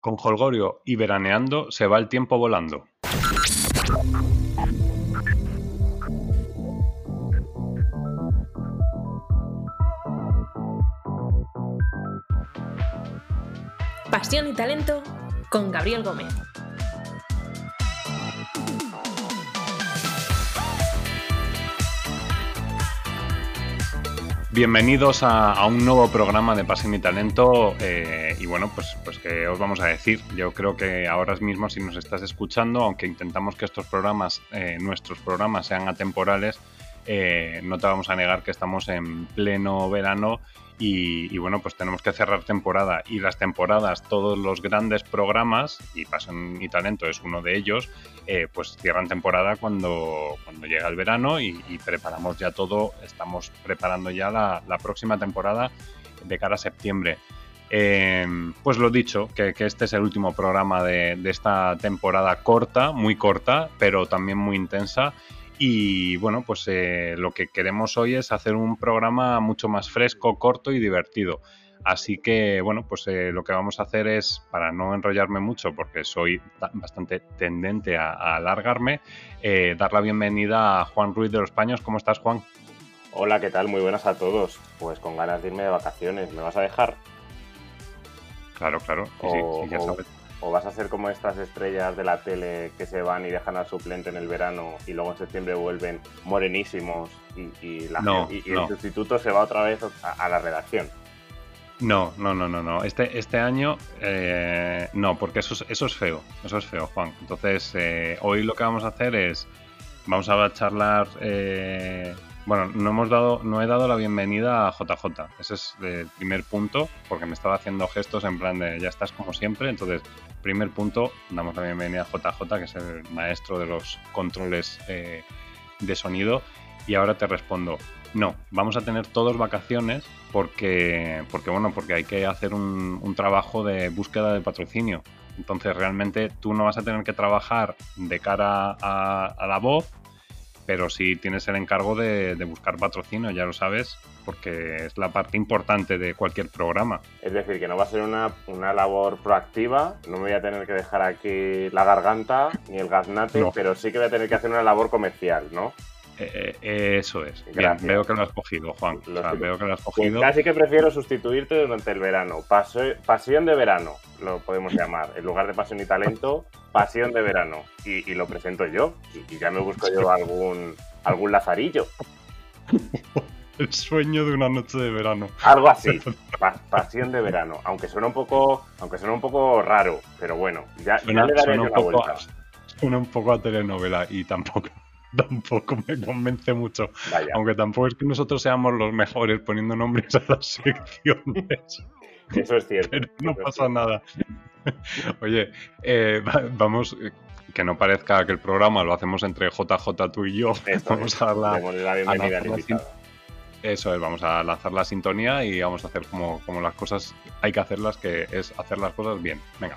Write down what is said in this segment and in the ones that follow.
Con Holgorio y veraneando se va el tiempo volando. Pasión y talento con Gabriel Gómez. Bienvenidos a, un nuevo programa de Pasión y Talento. eh, y bueno, pues, pues que os vamos a decir. Yo creo que ahora mismo, si nos estás escuchando, aunque intentamos que estos programas, eh, nuestros programas, sean atemporales, eh, no te vamos a negar que estamos en pleno verano y, bueno, pues tenemos que cerrar temporada. Y las temporadas, todos los grandes programas, y Pasión y Talento es uno de ellos, eh, pues cierran temporada cuando, cuando llega el verano y, preparamos ya todo, estamos preparando ya la, próxima temporada de cara a septiembre. Eh, pues lo dicho, que, este es el último programa de esta temporada corta, muy corta, pero también muy intensa. Y bueno, pues eh, lo que queremos hoy es hacer un programa mucho más fresco, corto y divertido. Así que bueno, pues eh, lo que vamos a hacer es, para no enrollarme mucho, porque soy bastante tendente a, a alargarme, eh, dar la bienvenida a Juan Ruiz de los Paños. ¿Cómo estás, Juan? Hola, ¿qué tal? Muy buenas a todos. Pues con ganas de irme de vacaciones. ¿Me vas a dejar? Claro, claro. O, sí, sí, ya sabes. o vas a ser como estas estrellas de la tele que se van y dejan al suplente en el verano y luego en septiembre vuelven morenísimos y, y, la, No, y, y no. el sustituto se va otra vez a, a la redacción. No, no, no, no, no. Este, este año eh, no, porque eso es, eso es feo. Eso es feo, Juan. Entonces, eh, hoy lo que vamos a hacer es. Vamos a charlar. eh, bueno, no hemos dado, no he dado la bienvenida a JJ. Ese es el primer punto, porque me estaba haciendo gestos en plan de ya estás como siempre. Entonces, primer punto, damos la bienvenida a JJ, que es el maestro de los controles eh, de sonido. Y ahora te respondo, no, vamos a tener todos vacaciones porque, porque bueno, porque hay que hacer un, un, trabajo de búsqueda de patrocinio. Entonces realmente tú no vas a tener que trabajar de cara a, a la voz, pero sí tienes el encargo de, de, buscar patrocinio, ya lo sabes, porque es la parte importante de cualquier programa. Es decir, que no va a ser una, una labor proactiva, no me voy a tener que dejar aquí la garganta ni el gaznate, no. pero sí que voy a tener que hacer una labor comercial, ¿no? Eh, eso es. Bien, veo que lo has cogido, Juan. O sea, veo que lo has cogido. Pues casi que prefiero sustituirte durante el verano. Pasión de verano, lo podemos llamar. En lugar de pasión y talento, pasión de verano. Y, y lo presento yo. Y, y, ya me busco yo algún, algún lazarillo. El sueño de una noche de verano. Algo así. Pa pasión de verano. Aunque suena un poco, aunque suena un poco raro, pero bueno, ya, suena, ya le daré yo la vuelta. Suena un poco a telenovela y tampoco tampoco me convence mucho. Vaya. Aunque tampoco es que nosotros seamos los mejores poniendo nombres a las secciones. Eso es cierto. Pero no pasa nada. Oye, eh, vamos, que no parezca que el programa lo hacemos entre JJ, tú y yo. Esto vamos es. a dar la, la bienvenida invitado. Eso es, vamos a lanzar la sintonía y vamos a hacer como, como las cosas hay que hacerlas, que es hacer las cosas bien. Venga.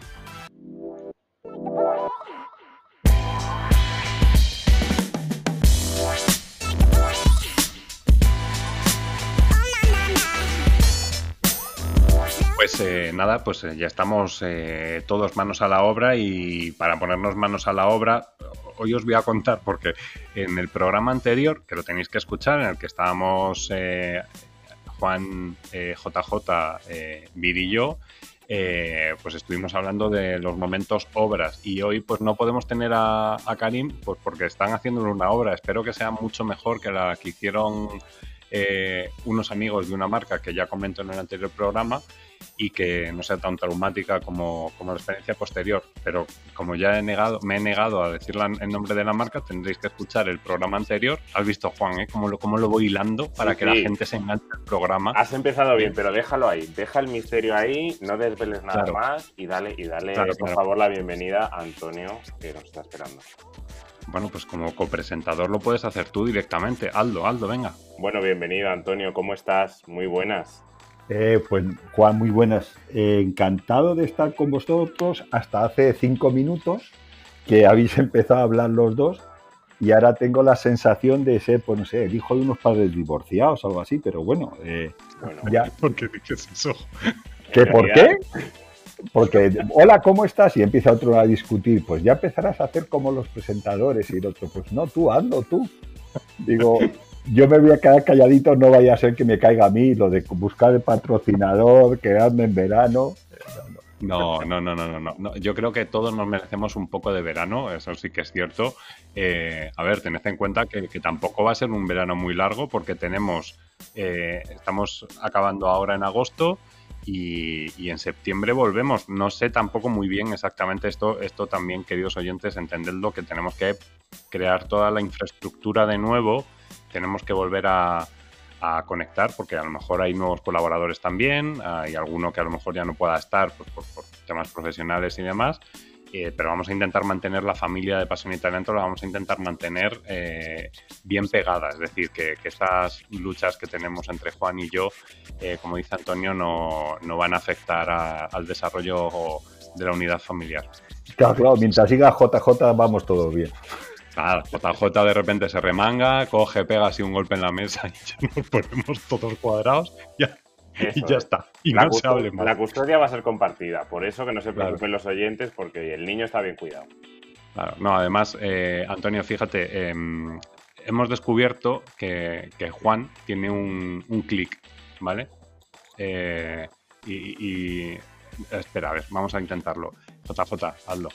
Pues eh, nada, pues eh, ya estamos eh, todos manos a la obra y para ponernos manos a la obra, hoy os voy a contar porque en el programa anterior, que lo tenéis que escuchar, en el que estábamos eh, Juan JJ, Vir y yo, eh, pues estuvimos hablando de los momentos obras y hoy pues no podemos tener a, Karim pues porque están haciendo una obra. Espero que sea mucho mejor que la que hicieron eh, unos amigos de una marca que ya comento en el anterior programa y que no sea tan traumática como, como la experiencia posterior. Pero como ya he negado, me he negado a decir la, el nombre de la marca, tendréis que escuchar el programa anterior. Has visto, Juan, ¿eh? cómo, lo, cómo lo voy hilando para Sí, que sí. la gente se enganche al programa. Has empezado bien, pero déjalo ahí. Deja el misterio ahí, no desveles nada Claro. más y dale, y dale Claro, por claro. favor, la bienvenida a Antonio, que nos está esperando. Bueno, pues como copresentador lo puedes hacer tú directamente. Aldo, Aldo, venga. Bueno, bienvenido, Antonio. ¿Cómo estás? Muy buenas. Eh, pues Juan, muy buenas. Eh, encantado de estar con vosotros hasta hace cinco minutos que habéis empezado a hablar los dos y ahora tengo la sensación de ser, pues no sé, el hijo de unos padres divorciados o algo así, pero bueno, eh, Bueno, ya. ¿Por qué dices eso? ¿Qué, en ¿Por qué? porque, hola, ¿cómo estás? Y empieza otro a discutir, pues ya empezarás a hacer como los presentadores y el otro, pues no, tú, hazlo tú. Digo, yo me voy a quedar calladito, no vaya a ser que me caiga a mí lo de buscar el patrocinador, quedarme en verano. No, no, no, no, no, no. Yo creo que todos nos merecemos un poco de verano, eso sí que es cierto. Eh, a ver, tened en cuenta que, tampoco va a ser un verano muy largo porque tenemos, eh, estamos acabando ahora en agosto y, en septiembre volvemos. No sé tampoco muy bien exactamente esto, esto también, queridos oyentes, entendedlo, que tenemos que crear toda la infraestructura de nuevo, tenemos que volver a, conectar porque a lo mejor hay nuevos colaboradores también, hay alguno que a lo mejor ya no pueda estar pues, por temas profesionales y demás. Eh, pero vamos a intentar mantener la familia de Pasión y Talento, la vamos a intentar mantener eh, bien pegada, es decir, que, estas luchas que tenemos entre Juan y yo, eh, como dice Antonio, no, van a afectar al desarrollo de la unidad familiar. Claro, claro, mientras siga JJ vamos todos bien. Claro, JJ de repente se remanga, coge, pega así un golpe en la mesa y ya nos ponemos todos cuadrados. Ya, y ya está. Y la no se hable más. La custodia va a ser compartida, por eso que no se preocupen los oyentes, porque el niño está bien cuidado. Claro, no, además, eh, Antonio, fíjate, em, hemos descubierto que, Juan tiene un, clic, ¿vale? Eh, y, y, Espera, a ver, vamos a intentarlo. JJ, hazlo.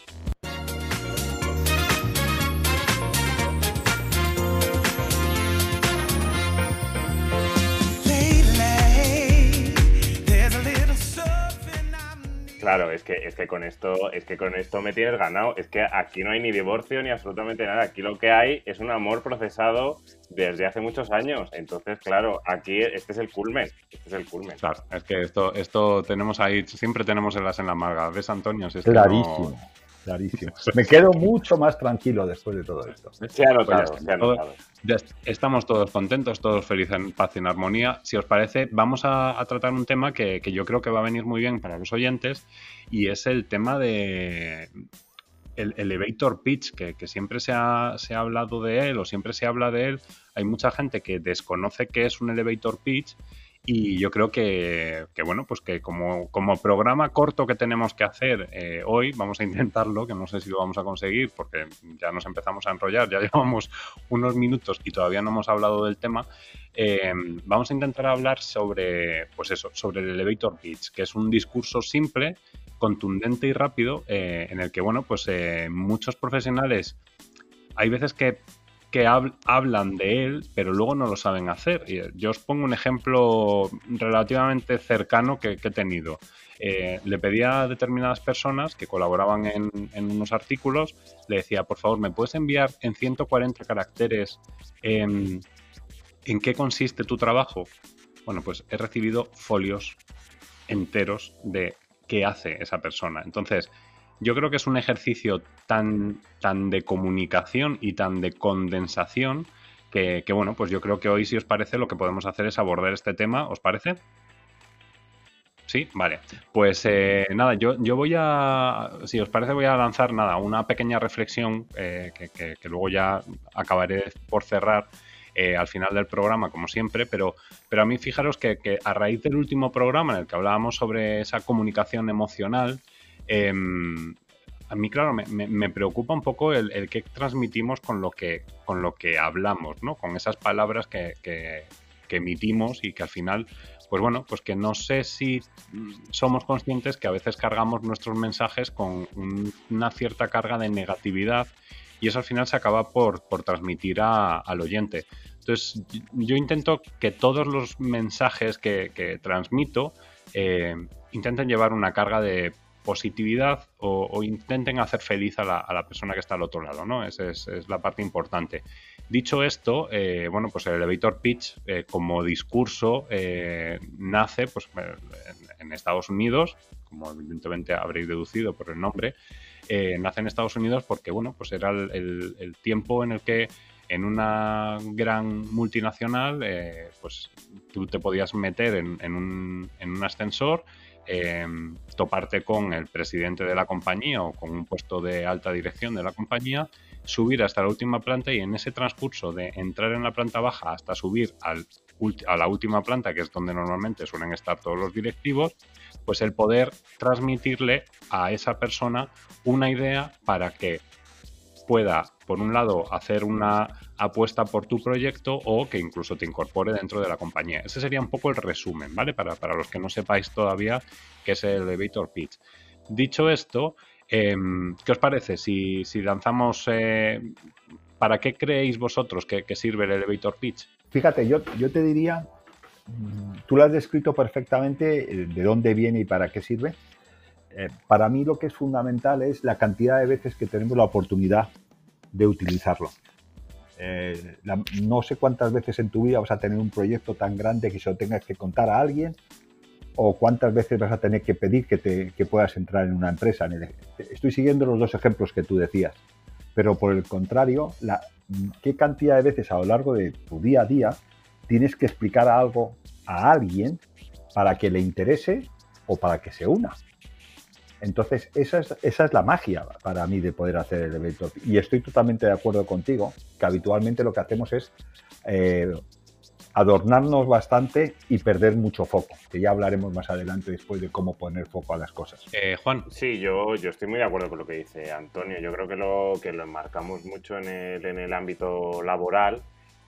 Claro, es que, es que con esto, es que con esto me tienes ganado. Es que aquí no hay ni divorcio ni absolutamente nada. Aquí lo que hay es un amor procesado desde hace muchos años. Entonces, claro, aquí este es el culmen. Este es el culmen. Claro, es que esto, esto tenemos ahí, siempre tenemos el as en la marga. ¿Ves, Antonio? Clarísimo. Clarísimo. Me quedo mucho más tranquilo después de todo esto. Se ha notado, pues se ha notado. estamos todos contentos, todos felices en paz y en armonía. Si os parece, vamos a, tratar un tema que, yo creo que va a venir muy bien para los oyentes y es el tema de el elevator pitch, que, siempre se ha, se ha, hablado de él o siempre se habla de él. Hay mucha gente que desconoce qué es un elevator pitch y yo creo que, bueno, pues que como, como, programa corto que tenemos que hacer eh, hoy, vamos a intentarlo, que no sé si lo vamos a conseguir porque ya nos empezamos a enrollar, ya llevamos unos minutos y todavía no hemos hablado del tema. Eh, vamos a intentar hablar sobre, pues eso, sobre el elevator pitch, que es un discurso simple, contundente y rápido, eh, en el que, bueno, pues muchos profesionales hay veces que que hablan de él, pero luego no lo saben hacer. Eh, yo os pongo un ejemplo relativamente cercano que, he tenido. Eh, le pedía a determinadas personas que colaboraban en, unos artículos, le decía, por favor, ¿me puedes enviar en 140 caracteres en qué consiste tu trabajo? Bueno, pues he recibido folios enteros de qué hace esa persona. Entonces, yo creo que es un ejercicio tan, tan de comunicación y tan de condensación que, bueno, pues yo creo que hoy, si os parece, lo que podemos hacer es abordar este tema. ¿Os parece? Sí, vale. Pues eh, nada, yo, yo voy a, si os parece, voy a lanzar nada, una pequeña reflexión eh, que, luego ya acabaré por cerrar eh, al final del programa, como siempre, pero, pero a mí fijaros que, que, a raíz del último programa en el que hablábamos sobre esa comunicación emocional, Em, a mí, claro, me, preocupa un poco el, el, que transmitimos con lo que, con lo que hablamos, ¿no? Con esas palabras que, emitimos y que al final, pues bueno, pues que no sé si somos conscientes que a veces cargamos nuestros mensajes con una cierta carga de negatividad y eso al final se acaba por, transmitir al oyente. Entonces, yo intento que todos los mensajes que, transmito eh, intenten llevar una carga de positividad o, intenten hacer feliz a la, persona que está al otro lado, ¿no? Esa es, la parte importante. Dicho esto, eh, bueno, pues el elevator pitch eh, como discurso eh, nace pues, en, Estados Unidos, como evidentemente habréis deducido por el nombre, nace en Estados Unidos porque, bueno, pues era el, tiempo en el que en una gran multinacional, pues tú te podías meter en, un, en un ascensor Em, toparte con el presidente de la compañía o con un puesto de alta dirección de la compañía, subir hasta la última planta y en ese transcurso de entrar en la planta baja hasta subir a la última planta, que es donde normalmente suelen estar todos los directivos, pues el poder transmitirle a esa persona una idea para que pueda, por un lado, hacer una apuesta por tu proyecto o que incluso te incorpore dentro de la compañía. Ese sería un poco el resumen, ¿vale? Para, los que no sepáis todavía qué es el elevator pitch. Dicho esto, em, ¿qué os parece si, lanzamos... Eh, ¿Para qué creéis vosotros que, sirve el elevator pitch? Fíjate, yo, yo te diría, tú lo has descrito perfectamente, eh, de dónde viene y para qué sirve. Eh, para mí lo que es fundamental es la cantidad de veces que tenemos la oportunidad de utilizarlo. Eh, no sé cuántas veces en tu vida vas a tener un proyecto tan grande que se lo tengas que contar a alguien o cuántas veces vas a tener que pedir que, te, que puedas entrar en una empresa. Estoy siguiendo los dos ejemplos que tú decías, pero por el contrario, la, ¿qué cantidad de veces a lo largo de tu día a día tienes que explicar algo a alguien para que le interese o para que se una? Entonces, esa es, esa es la magia para mí de poder hacer el evento. Y estoy totalmente de acuerdo contigo, que habitualmente lo que hacemos es eh, adornarnos bastante y perder mucho foco, que ya hablaremos más adelante después de cómo poner foco a las cosas. Eh, Juan. Sí, yo, yo estoy muy de acuerdo con lo que dice Antonio. Yo creo que lo, que lo enmarcamos mucho en el, en el ámbito laboral,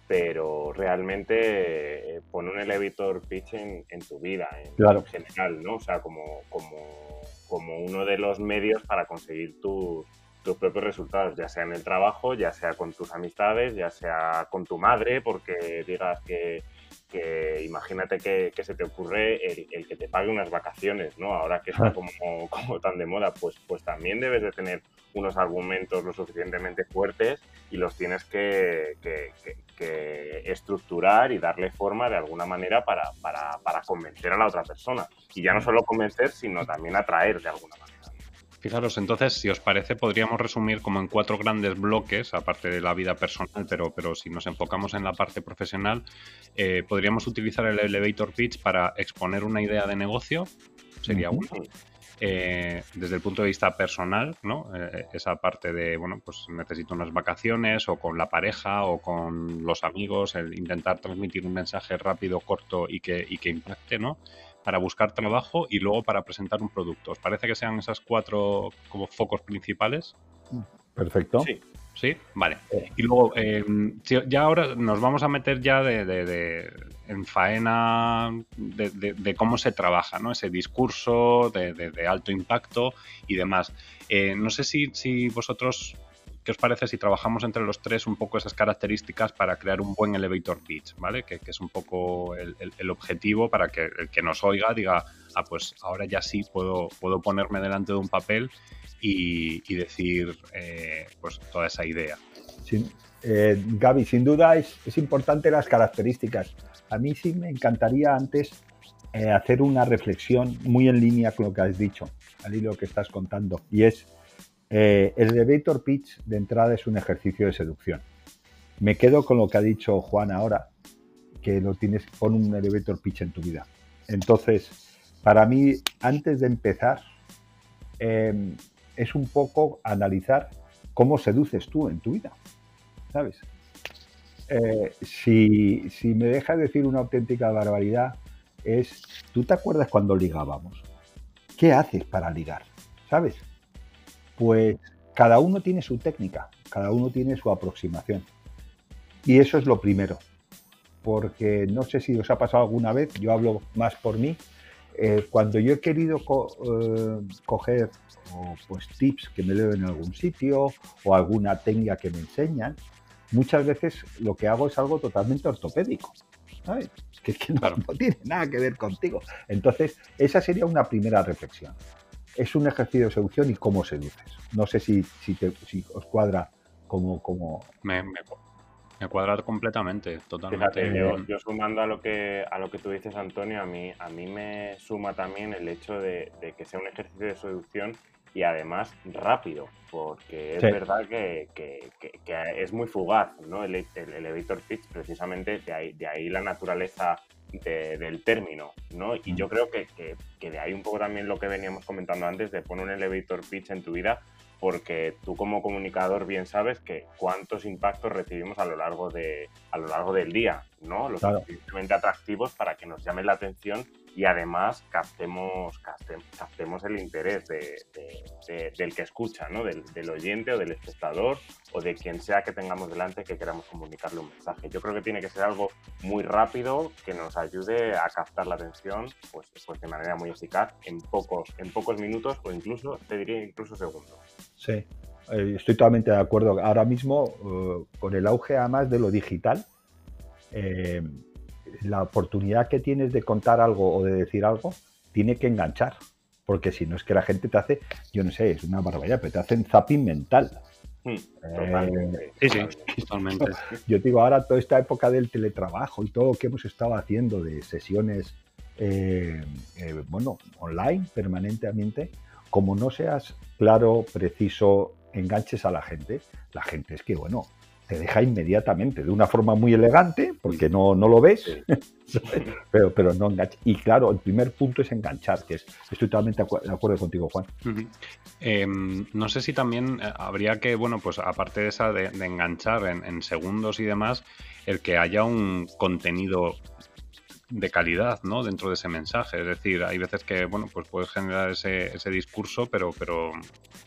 pero realmente eh, pone un elevator pitch en, tu vida, en, claro. general, ¿no? O sea, como, como como uno de los medios para conseguir tus, propios resultados, ya sea en el trabajo, ya sea con tus amistades, ya sea con tu madre, porque digas que, imagínate que, se te ocurre el, que te pague unas vacaciones, ¿no? Ahora que está como, como tan de moda, pues, pues también debes de tener unos argumentos lo suficientemente fuertes y los tienes que, estructurar y darle forma de alguna manera para, para, convencer a la otra persona. Y ya no solo convencer, sino también atraer de alguna manera. Fijaros, entonces, si os parece, podríamos resumir como en cuatro grandes bloques, aparte de la vida personal, pero, pero si nos enfocamos en la parte profesional, eh, podríamos utilizar el elevator pitch para exponer una idea de negocio, sería uno. Eh, desde el punto de vista personal, ¿no? Eh, esa parte de, bueno, pues necesito unas vacaciones o con la pareja o con los amigos, el intentar transmitir un mensaje rápido, corto y que, y que impacte, ¿no? Para buscar trabajo y luego para presentar un producto. ¿Os parece que sean esas cuatro como focos principales? Perfecto. Sí. ¿Sí? Vale. Y luego, em, ya ahora nos vamos a meter ya de, en faena de, cómo se trabaja, ¿no? Ese discurso de, alto impacto y demás. Eh, no sé si, si vosotros ¿Qué os parece si trabajamos entre los tres un poco esas características para crear un buen elevator pitch, ¿vale? Que, es un poco el, objetivo para que el que nos oiga diga, ah, pues ahora ya sí puedo, puedo ponerme delante de un papel y, decir eh, pues toda esa idea. Sí. Eh, Gaby, sin duda es, importante las características. A mí sí me encantaría antes eh, hacer una reflexión muy en línea con lo que has dicho, al hilo que estás contando, y es eh, el elevator pitch de entrada es un ejercicio de seducción. Me quedo con lo que ha dicho Juan ahora, que lo tienes con un elevator pitch en tu vida. Entonces, para mí, antes de empezar, em, es un poco analizar cómo seduces tú en tu vida, ¿sabes? Eh, si, si me dejas decir una auténtica barbaridad, es, ¿tú te acuerdas cuando ligábamos? ¿Qué haces para ligar? ¿Sabes? Pues cada uno tiene su técnica, cada uno tiene su aproximación. Y eso es lo primero, porque no sé si os ha pasado alguna vez, yo hablo más por mí, eh, cuando yo he querido eh, coger pues, tips que me leo en algún sitio o alguna técnica que me enseñan, muchas veces lo que hago es algo totalmente ortopédico. ¿sabes? Que, que no, no tiene nada que ver contigo. Entonces, esa sería una primera reflexión es un ejercicio de seducción y cómo seduces. No sé si, si, os cuadra como... como... Me, me, cuadra completamente, totalmente. Fíjate, yo, sumando a lo que a lo que tú dices, Antonio, a mí, a mí me suma también el hecho de, que sea un ejercicio de seducción y además rápido, porque es verdad que, es muy fugaz, ¿no? El, el, elevator pitch, precisamente de ahí, de ahí la naturaleza del término, ¿no? Y yo creo que, de ahí un poco también lo que veníamos comentando antes, de poner un elevator pitch en tu vida, porque tú como comunicador bien sabes que cuántos impactos recibimos a lo largo de a lo largo del día, ¿no? Los suficientemente atractivos para que nos llamen la atención y además captemos, captemos el interés del que escucha, ¿no? Del, oyente o del espectador o de quien sea que tengamos delante que queramos comunicarle un mensaje. Yo creo que tiene que ser algo muy rápido que nos ayude a captar la atención pues, pues de manera muy eficaz en pocos, en pocos minutos o incluso, te diría, incluso segundos. Sí, eh, estoy totalmente de acuerdo. Ahora mismo, eh, con el auge además de lo digital, eh, la oportunidad que tienes de contar algo o de decir algo tiene que enganchar. Porque si no es que la gente te hace, yo no sé, es una barbaridad, pero te hacen zapping mental. Hmm, totalmente. sí, sí, totalmente. Yo digo, ahora toda esta época del teletrabajo y todo lo que hemos estado haciendo de sesiones, bueno, online permanentemente, como no seas claro, preciso, enganches a la gente, la gente es que, bueno, te deja inmediatamente, de una forma muy elegante, porque no, no lo ves, pero, pero no engancha. Y claro, el primer punto es enganchar, que es, estoy totalmente de acuerdo contigo, Juan. Em, no sé si también eh, habría que, bueno, pues aparte de esa de, enganchar en, segundos y demás, el que haya un contenido de calidad, ¿no? Dentro de ese mensaje. Es decir, hay veces que, bueno, pues puedes generar ese, ese discurso, pero, pero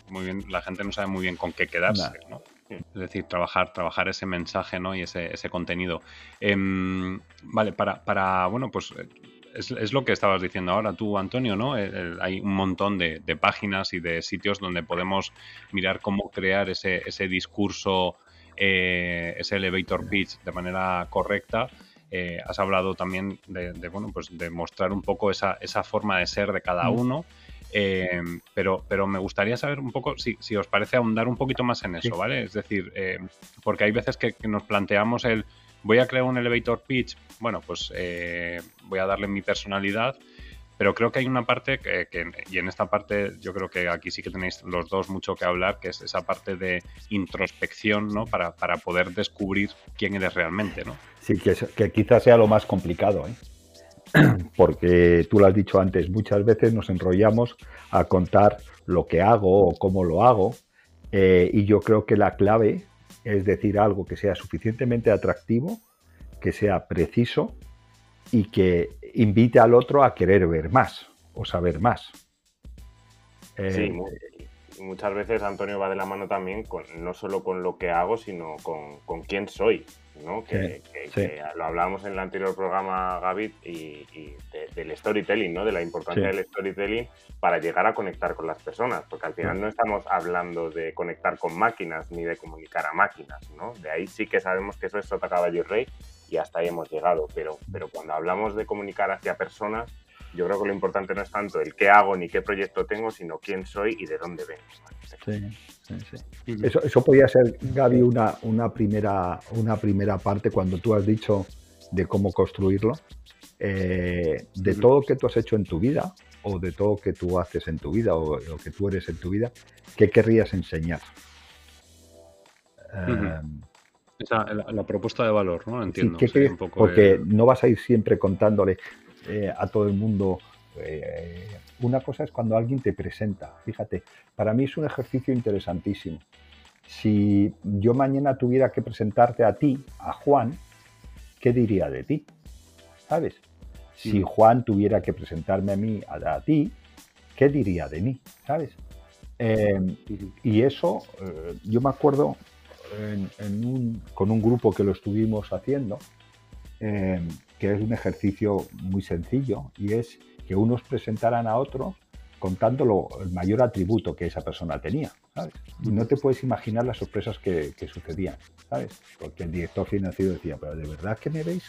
muy bien, la gente no sabe muy bien con qué quedarse, ¿no? Es decir, trabajar, trabajar ese mensaje, ¿no? Y ese, ese contenido. Em, vale, para, para, bueno, pues es, es, lo que estabas diciendo ahora tú, Antonio, ¿no? hay un montón de, de, páginas y de sitios donde podemos mirar cómo crear ese, ese discurso, eh, ese elevator pitch de manera correcta eh, has hablado también de, bueno, pues de mostrar un poco esa, esa forma de ser de cada mm. Eh, pero, pero me gustaría saber un poco si, si, os parece ahondar un poquito más en eso, ¿vale? Es decir, eh, porque hay veces que, nos planteamos el voy a crear un elevator pitch, bueno, pues voy a darle mi personalidad, pero creo que hay una parte que, y en esta parte yo creo que aquí sí que tenéis los dos mucho que hablar, que es esa parte de introspección, ¿no? Para, para poder descubrir quién eres realmente, ¿no? Sí, que, que quizás sea lo más complicado, ¿eh? porque tú lo has dicho antes, muchas veces nos enrollamos a contar lo que hago o cómo lo hago, eh, y yo creo que la clave es decir algo que sea suficientemente atractivo, que sea preciso y que invite al otro a querer ver más o saber más. sí, eh, muchas veces Antonio va de la mano también con, no solo con lo que hago, sino con, con quién soy. ¿No? Que, lo hablábamos en el anterior programa, Gaby, y, del storytelling, ¿no? de la importancia del storytelling para llegar a conectar con las personas, porque al final no estamos hablando de conectar con máquinas ni de comunicar a máquinas. ¿no? De ahí sí que sabemos que eso es Sota Caballo y Rey y hasta ahí hemos llegado, pero, pero cuando hablamos de comunicar hacia personas, yo creo que lo importante no es tanto el qué hago ni qué proyecto tengo, sino quién soy y de dónde vengo. Sí, sí, sí. Eso, eso podría ser, Gaby, una, una, primera, una primera parte cuando tú has dicho de cómo construirlo. Eh, de todo lo que tú has hecho en tu vida o de todo lo que tú haces en tu vida o lo que tú eres en tu vida, ¿qué querrías enseñar? Esa, la, propuesta de valor, ¿no? Entiendo. porque no vas a ir siempre contándole, eh, a todo el mundo. Eh, una cosa es cuando alguien te presenta. Fíjate, para mí es un ejercicio interesantísimo. Si yo mañana tuviera que presentarte a ti, a Juan, ¿qué diría de ti? ¿Sabes? Si. Juan tuviera que presentarme a mí, a, ti, ¿qué diría de mí? ¿Sabes? Em, y eso, eh, yo me acuerdo con un grupo que lo estuvimos haciendo, em, que es un ejercicio muy sencillo y es que unos presentaran a otros contando el mayor atributo que esa persona tenía, ¿sabes? Y no te puedes imaginar las sorpresas que, sucedían, ¿sabes? Porque el director financiero decía, pero ¿de verdad que me veis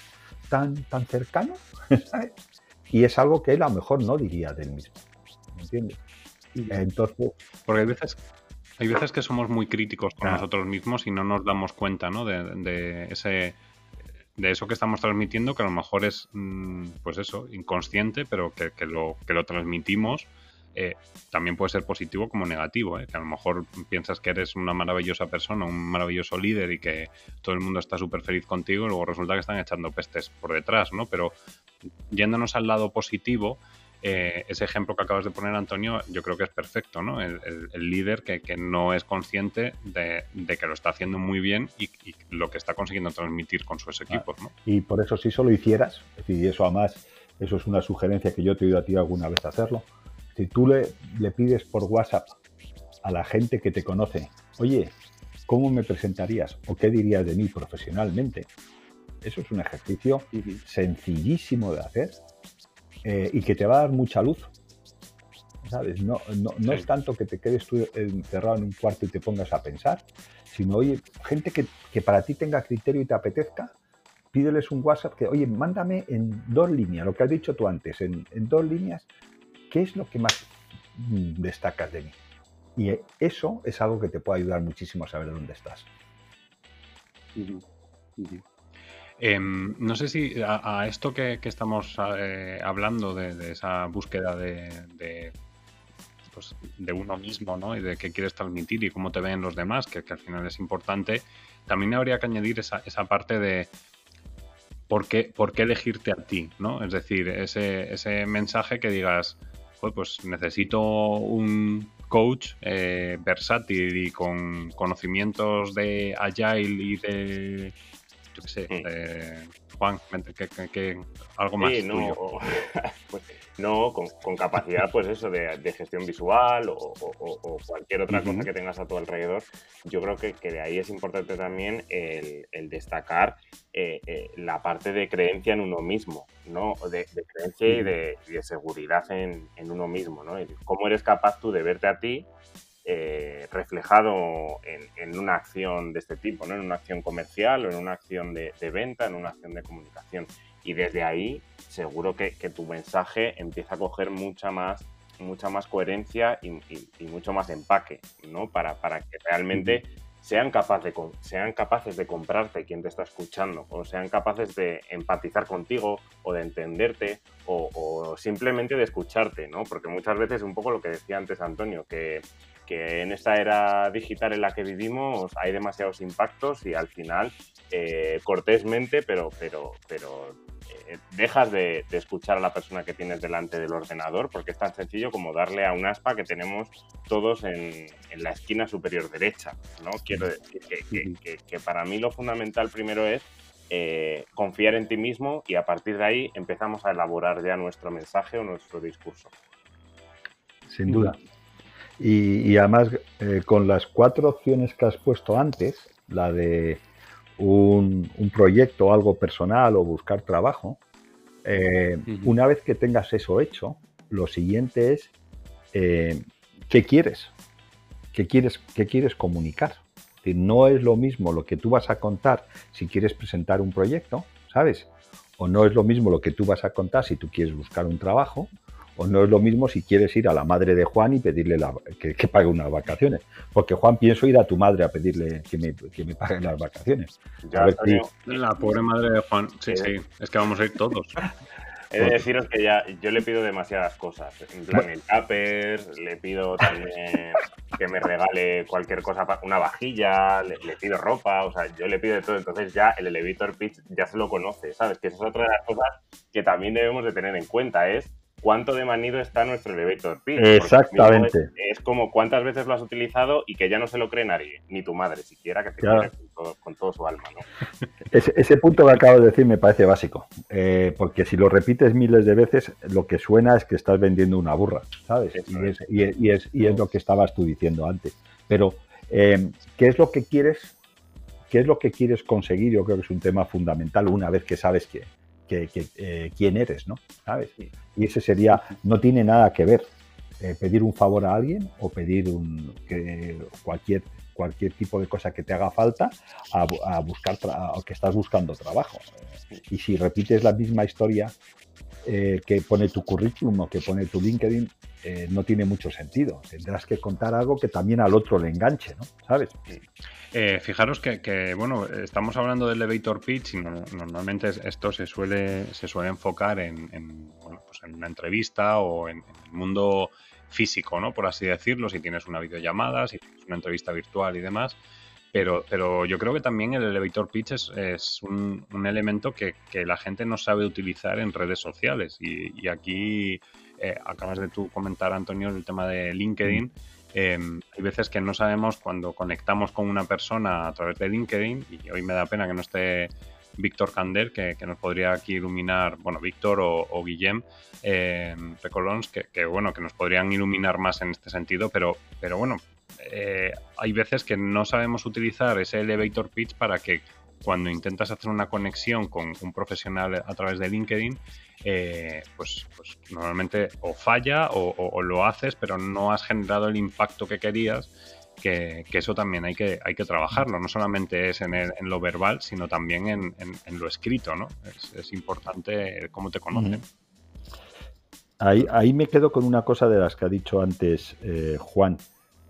tan, tan cercano? ¿sabes? Y es algo que él a lo mejor no diría del mismo, ¿me entiendes? Entonces... Porque hay veces, hay veces que somos muy críticos con nosotros mismos y no nos damos cuenta, ¿no? de ese de eso que estamos transmitiendo, que a lo mejor es, mm, pues eso, inconsciente, pero que, lo, que lo transmitimos, eh, también puede ser positivo como negativo, eh, que a lo mejor piensas que eres una maravillosa persona, un maravilloso líder y que todo el mundo está súper feliz contigo y luego resulta que están echando pestes por detrás, ¿no? Pero yéndonos al lado positivo, eh, ese ejemplo que acabas de poner, Antonio, yo creo que es perfecto, ¿no? El, líder que, no es consciente de, que lo está haciendo muy bien y, lo que está consiguiendo transmitir con sus equipos, ¿no? Y por eso si solo hicieras, y eso además, eso es una sugerencia que yo te he oído a ti alguna vez hacerlo, si tú le, le pides por WhatsApp a la gente que te conoce, oye, ¿cómo me presentarías o qué dirías de mí profesionalmente? Eso es un ejercicio sencillísimo de hacer eh, y que te va a dar mucha luz. ¿Sabes? No, no, es tanto que te quedes tú encerrado en un cuarto y te pongas a pensar, sino, oye, gente que, para ti tenga criterio y te apetezca, pídeles un WhatsApp que, oye, mándame en dos líneas, lo que has dicho tú antes, en, dos líneas, ¿qué es lo que más destacas de mí? Y eso es algo que te puede ayudar muchísimo a saber dónde estás. Em, no sé si a, esto que, estamos eh, hablando de, esa búsqueda de, pues, de, uno mismo ¿no? y de qué quieres transmitir y cómo te ven los demás, que, al final es importante, también habría que añadir esa, esa parte de por qué, por qué elegirte a ti, ¿no? Es decir, ese, ese mensaje que digas, pues necesito un coach eh, versátil y con conocimientos de Agile y de yo qué sé, eh, Juan, que, algo más. Sí, no, pues, no con, capacidad, pues eso, de, gestión visual o, cualquier otra cosa que tengas a tu alrededor. Yo creo que, de ahí es importante también el, destacar eh, eh, la parte de creencia en uno mismo, ¿no? De, creencia y de, seguridad en, en, uno mismo, ¿no? cómo eres capaz tú de verte a ti eh, reflejado en, una acción de este tipo, ¿no? en una acción comercial o en una acción de, venta, en una acción de comunicación. Y desde ahí seguro que, tu mensaje empieza a coger mucha más, mucha más coherencia y, mucho más empaque, ¿no? Para, para que realmente sean, capaz de, sean capaces de comprarte quien te está escuchando, o sean capaces de empatizar contigo, o de entenderte, o, o simplemente de escucharte, ¿no? Porque muchas veces, un poco lo que decía antes Antonio, que que en esta era digital en la que vivimos hay demasiados impactos y al final, eh, cortésmente, pero, pero, pero eh, dejas de, escuchar a la persona que tienes delante del ordenador porque es tan sencillo como darle a un aspa que tenemos todos en, la esquina superior derecha. ¿no? Quiero decir que, para mí lo fundamental primero es eh, confiar en ti mismo y a partir de ahí empezamos a elaborar ya nuestro mensaje o nuestro discurso. Sin duda. Y, además, eh, con las cuatro opciones que has puesto antes, la de un, proyecto, algo personal o buscar trabajo, eh, una vez que tengas eso hecho, lo siguiente es eh, qué quieres, qué quieres, qué quieres comunicar. no es lo mismo lo que tú vas a contar si quieres presentar un proyecto, ¿sabes? O no es lo mismo lo que tú vas a contar si tú quieres buscar un trabajo, o no es lo mismo si quieres ir a la madre de Juan y pedirle que, pague unas vacaciones. Porque Juan, pienso ir a tu madre a pedirle que me, que me paguen las vacaciones. La pobre madre de Juan, sí, sí, es que vamos a ir todos. He de deciros que ya yo le pido demasiadas cosas. En plan, el tupper, le pido también que me regale cualquier cosa, una vajilla, le, pido ropa, o sea, yo le pido de todo. Entonces ya el elevator pitch ya se lo conoce, ¿sabes? Que esa es otra de las cosas que también debemos de tener en cuenta, es cuánto de manido está nuestro elevator pitch. Exactamente. Es, como cuántas veces lo has utilizado y que ya no se lo cree nadie, ni tu madre siquiera, que te quiere con todo, su alma. ¿no? Ese, punto que acabo de decir me parece básico, eh, porque si lo repites miles de veces, lo que suena es que estás vendiendo una burra, ¿sabes? Y es, y, es, lo que estabas tú diciendo antes. Pero, eh, ¿qué es lo que quieres? ¿Qué es lo que quieres conseguir? Yo creo que es un tema fundamental una vez que sabes que, eh, quién eres, ¿no? ¿Sabes? Y ese sería, no tiene nada que ver eh, pedir un favor a alguien o pedir un, que cualquier cualquier tipo de cosa que te haga falta a, buscar que estás buscando trabajo. Y si repites la misma historia eh, que pone tu currículum o que pone tu LinkedIn, no tiene mucho sentido. Tendrás que contar algo que también al otro le enganche, ¿no? ¿Sabes? Eh, fijaros que, bueno, estamos hablando del elevator pitch y normalmente esto se suele, se suele enfocar en, pues en, una entrevista o en, el mundo físico, ¿no? Por así decirlo, si tienes una videollamada, si tienes una entrevista virtual y demás. Pero, pero yo creo que también el elevator pitch es, un, elemento que, la gente no sabe utilizar en redes sociales. Y, aquí eh, acabas de tú comentar, Antonio, el tema de LinkedIn. Em, hay veces que no sabemos cuando conectamos con una persona a través de LinkedIn, y hoy me da pena que no esté Víctor Cander, que, nos podría aquí iluminar, bueno, Víctor o, Guillem eh, Recolons, que, bueno, que nos podrían iluminar más en este sentido, pero, pero bueno, eh, hay veces que no sabemos utilizar ese elevator pitch para que cuando intentas hacer una conexión con un profesional a través de LinkedIn, eh, pues, pues, normalmente o falla o, lo haces, pero no has generado el impacto que querías. Que, eso también hay que, hay que trabajarlo. No solamente es en, lo verbal, sino también en, lo escrito, ¿no? Es, importante cómo te conocen. Ahí, me quedo con una cosa de las que ha dicho antes eh, Juan.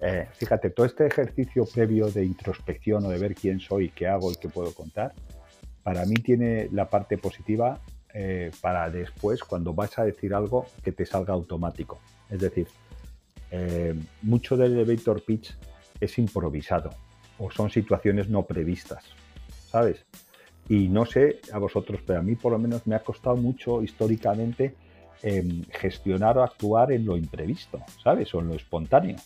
Eh, fíjate, todo este ejercicio previo de introspección o de ver quién soy, qué hago y qué puedo contar, para mí tiene la parte positiva eh, para después, cuando vas a decir algo, que te salga automático. Es decir, eh, mucho del elevator pitch es improvisado o son situaciones no previstas, ¿sabes? Y no sé a vosotros, pero a mí por lo menos me ha costado mucho históricamente em, gestionar o actuar en lo imprevisto, ¿sabes? O en lo espontáneo.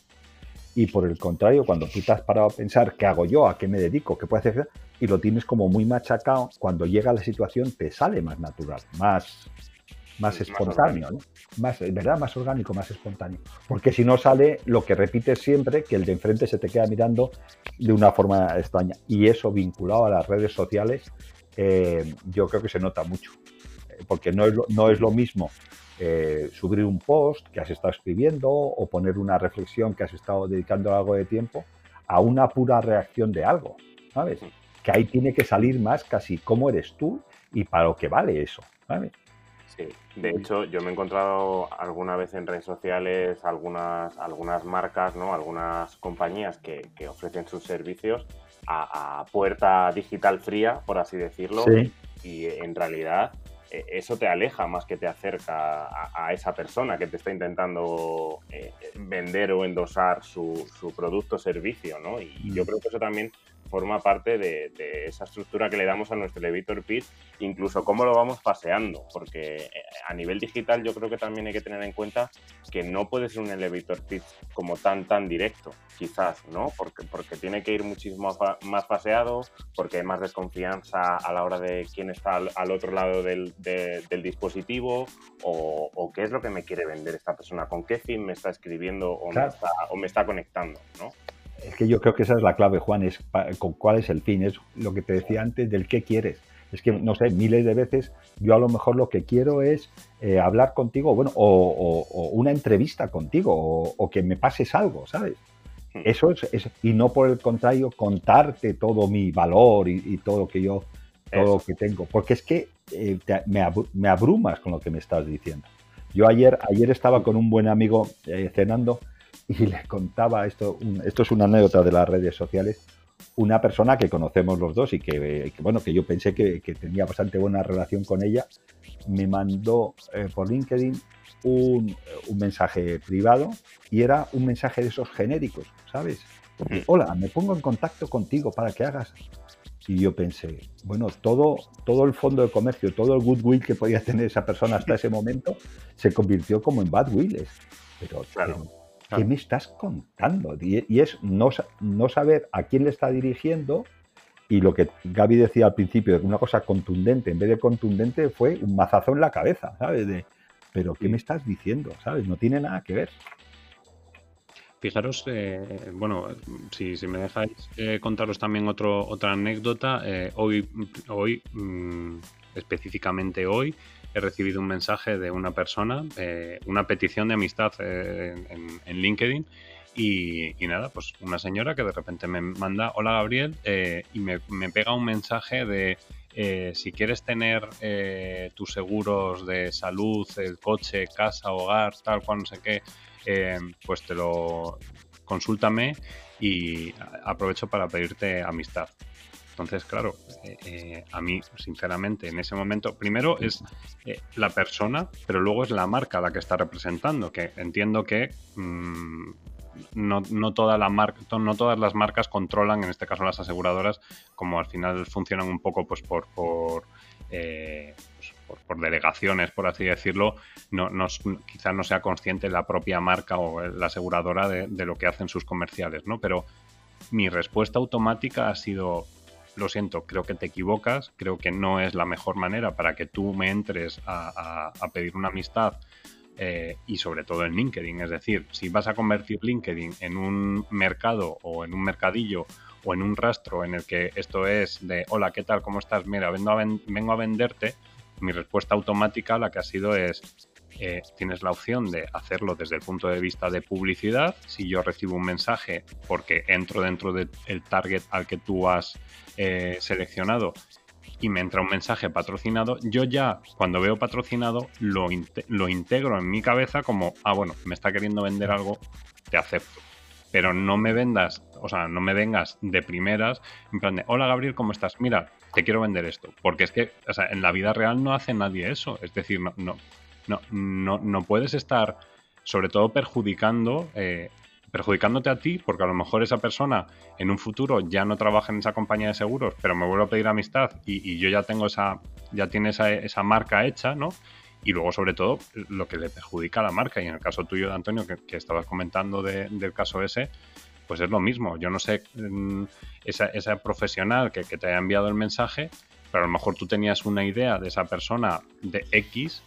Y por el contrario, cuando tú te has parado a pensar qué hago yo, a qué me dedico, qué puedo hacer, y lo tienes como muy machacado, cuando llega la situación te sale más natural, más, más espontáneo, ¿no? Más, ¿verdad? Más orgánico, más espontáneo. Porque si no sale lo que repites siempre, que el de enfrente se te queda mirando de una forma extraña. Y eso vinculado a las redes sociales, eh, yo creo que se nota mucho. Eh, porque no es no es lo mismo eh, subir un post que has estado escribiendo o poner una reflexión que has estado dedicando algo de tiempo a una pura reacción de algo, ¿sabes? Que ahí tiene que salir más casi cómo eres tú y para lo que vale eso, ¿sabes? Sí, de hecho yo me he encontrado alguna vez en redes sociales algunas, algunas marcas, ¿no? algunas compañías que, ofrecen sus servicios a, puerta digital fría, por así decirlo, y en realidad eso te aleja más que te acerca a, esa persona que te está intentando eh, vender o endosar su, su producto o servicio, ¿no? Y yo mm. creo que eso también forma parte de, esa estructura que le damos a nuestro elevator pitch, incluso cómo lo vamos paseando, porque eh, a nivel digital yo creo que también hay que tener en cuenta que no puede ser un elevator pitch como tan tan directo, quizás, ¿no? Porque, porque tiene que ir muchísimo más paseado, porque hay más desconfianza a la hora de quién está al, otro lado del, del dispositivo o, qué es lo que me quiere vender esta persona, con qué fin me está escribiendo o, me, está, o me está conectando, ¿no? Es que yo creo que esa es la clave, Juan, es con cuál es el fin, es lo que te decía antes del qué quieres. Es que, no sé, miles de veces yo a lo mejor lo que quiero es eh, hablar contigo, bueno, o, una entrevista contigo, o, que me pases algo, ¿sabes? Hmm. Eso es, y no por el contrario, contarte todo mi valor y, todo lo que yo, todo lo que tengo, porque es que eh, me, abrumas con lo que me estás diciendo. Yo ayer, ayer estaba con un buen amigo eh, cenando y le contaba esto, esto es una anécdota de las redes sociales, una persona que conocemos los dos y que, bueno, que yo pensé que, tenía bastante buena relación con ella, me mandó eh, por LinkedIn un, un, mensaje privado y era un mensaje de esos genéricos, ¿sabes? Mm. Hola, me pongo en contacto contigo para que hagas. Y yo pensé, bueno, todo, todo el fondo de comercio, todo el goodwill que podía tener esa persona hasta ese momento se convirtió como en badwill. Pero, claro. ¿Qué me estás contando? Y, es no, no, saber a quién le está dirigiendo y lo que Gaby decía al principio, una cosa contundente, en vez de contundente fue un mazazo en la cabeza, ¿sabes? De, pero ¿qué me estás diciendo? ¿Sabes? No tiene nada que ver. Fijaros, eh, bueno, si, me dejáis eh, contaros también otro, otra anécdota, eh, hoy, hoy mm, específicamente hoy, he recibido un mensaje de una persona, eh, una petición de amistad eh, en, LinkedIn. Y, nada, pues una señora que de repente me manda, hola Gabriel, eh, y me, pega un mensaje de si quieres tener tus seguros de salud, el coche, casa, hogar, tal cual, no sé qué, pues te lo consúltame y aprovecho para pedirte amistad. Entonces, claro, eh, eh, a mí, sinceramente, en ese momento, primero es eh, la persona, pero luego es la marca la que está representando, que entiendo que mm, no, no, toda la no todas las marcas controlan, en este caso las aseguradoras, como al final funcionan un poco pues por, por, pues, por, delegaciones, por así decirlo, no, no, quizás no sea consciente la propia marca o la aseguradora de, de, lo que hacen sus comerciales, ¿no? Pero mi respuesta automática ha sido, lo siento, creo que te equivocas, creo que no es la mejor manera para que tú me entres a, pedir una amistad eh, y sobre todo en LinkedIn. Es decir, si vas a convertir LinkedIn en un mercado o en un mercadillo o en un rastro en el que esto es de hola, ¿qué tal? ¿Cómo estás? Mira, vengo a, vengo a venderte, mi respuesta automática la que ha sido es eh, tienes la opción de hacerlo desde el punto de vista de publicidad. Si yo recibo un mensaje porque entro dentro del target al que tú has eh, seleccionado y me entra un mensaje patrocinado, yo ya cuando veo patrocinado lo, lo integro en mi cabeza como, ah, bueno, me está queriendo vender algo, te acepto. Pero no me vendas, o sea, no me vengas de primeras, en plan de, hola Gabriel, ¿cómo estás? Mira, te quiero vender esto. Porque es que, o sea, en la vida real no hace nadie eso. Es decir, no, no, no, no, no puedes estar, sobre todo, perjudicando, eh, perjudicándote a ti, porque a lo mejor esa persona en un futuro ya no trabaja en esa compañía de seguros, pero me vuelve a pedir amistad y, yo ya tengo esa, ya tiene esa, esa, marca hecha, ¿no? Y luego, sobre todo, lo que le perjudica a la marca. Y en el caso tuyo, de Antonio, que, estabas comentando del caso ese, pues es lo mismo. Yo no sé, mm, esa, esa profesional que, que, te haya enviado el mensaje, pero a lo mejor tú tenías una idea de esa persona de X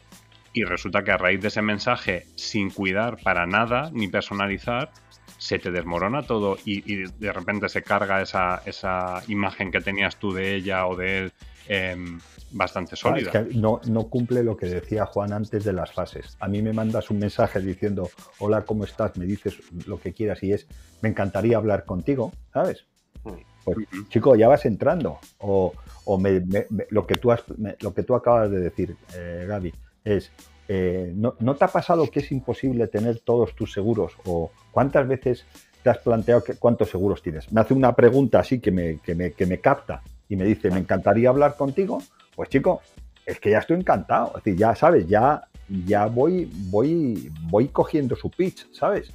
y resulta que a raíz de ese mensaje, sin cuidar para nada ni personalizar, se te desmorona todo y, de repente se carga esa, esa, imagen que tenías tú de ella o de él em, bastante sólida. no, no cumple lo que decía Juan antes de las fases. A mí me mandas un mensaje diciendo, hola, ¿cómo estás? Me dices lo que quieras y es, me encantaría hablar contigo, ¿sabes? Pues, chico, ya vas entrando. O, o lo, que tú has, lo que tú acabas de decir, eh, Gaby es, eh, ¿no, te ha pasado que es imposible tener todos tus seguros? ¿O cuántas veces te has planteado que, cuántos seguros tienes? Me hace una pregunta así que me, que me, que me capta y me dice, me encantaría hablar contigo. Pues chico, es que ya estoy encantado. Es decir, ya sabes, ya, ya voy, voy, voy cogiendo su pitch, ¿sabes?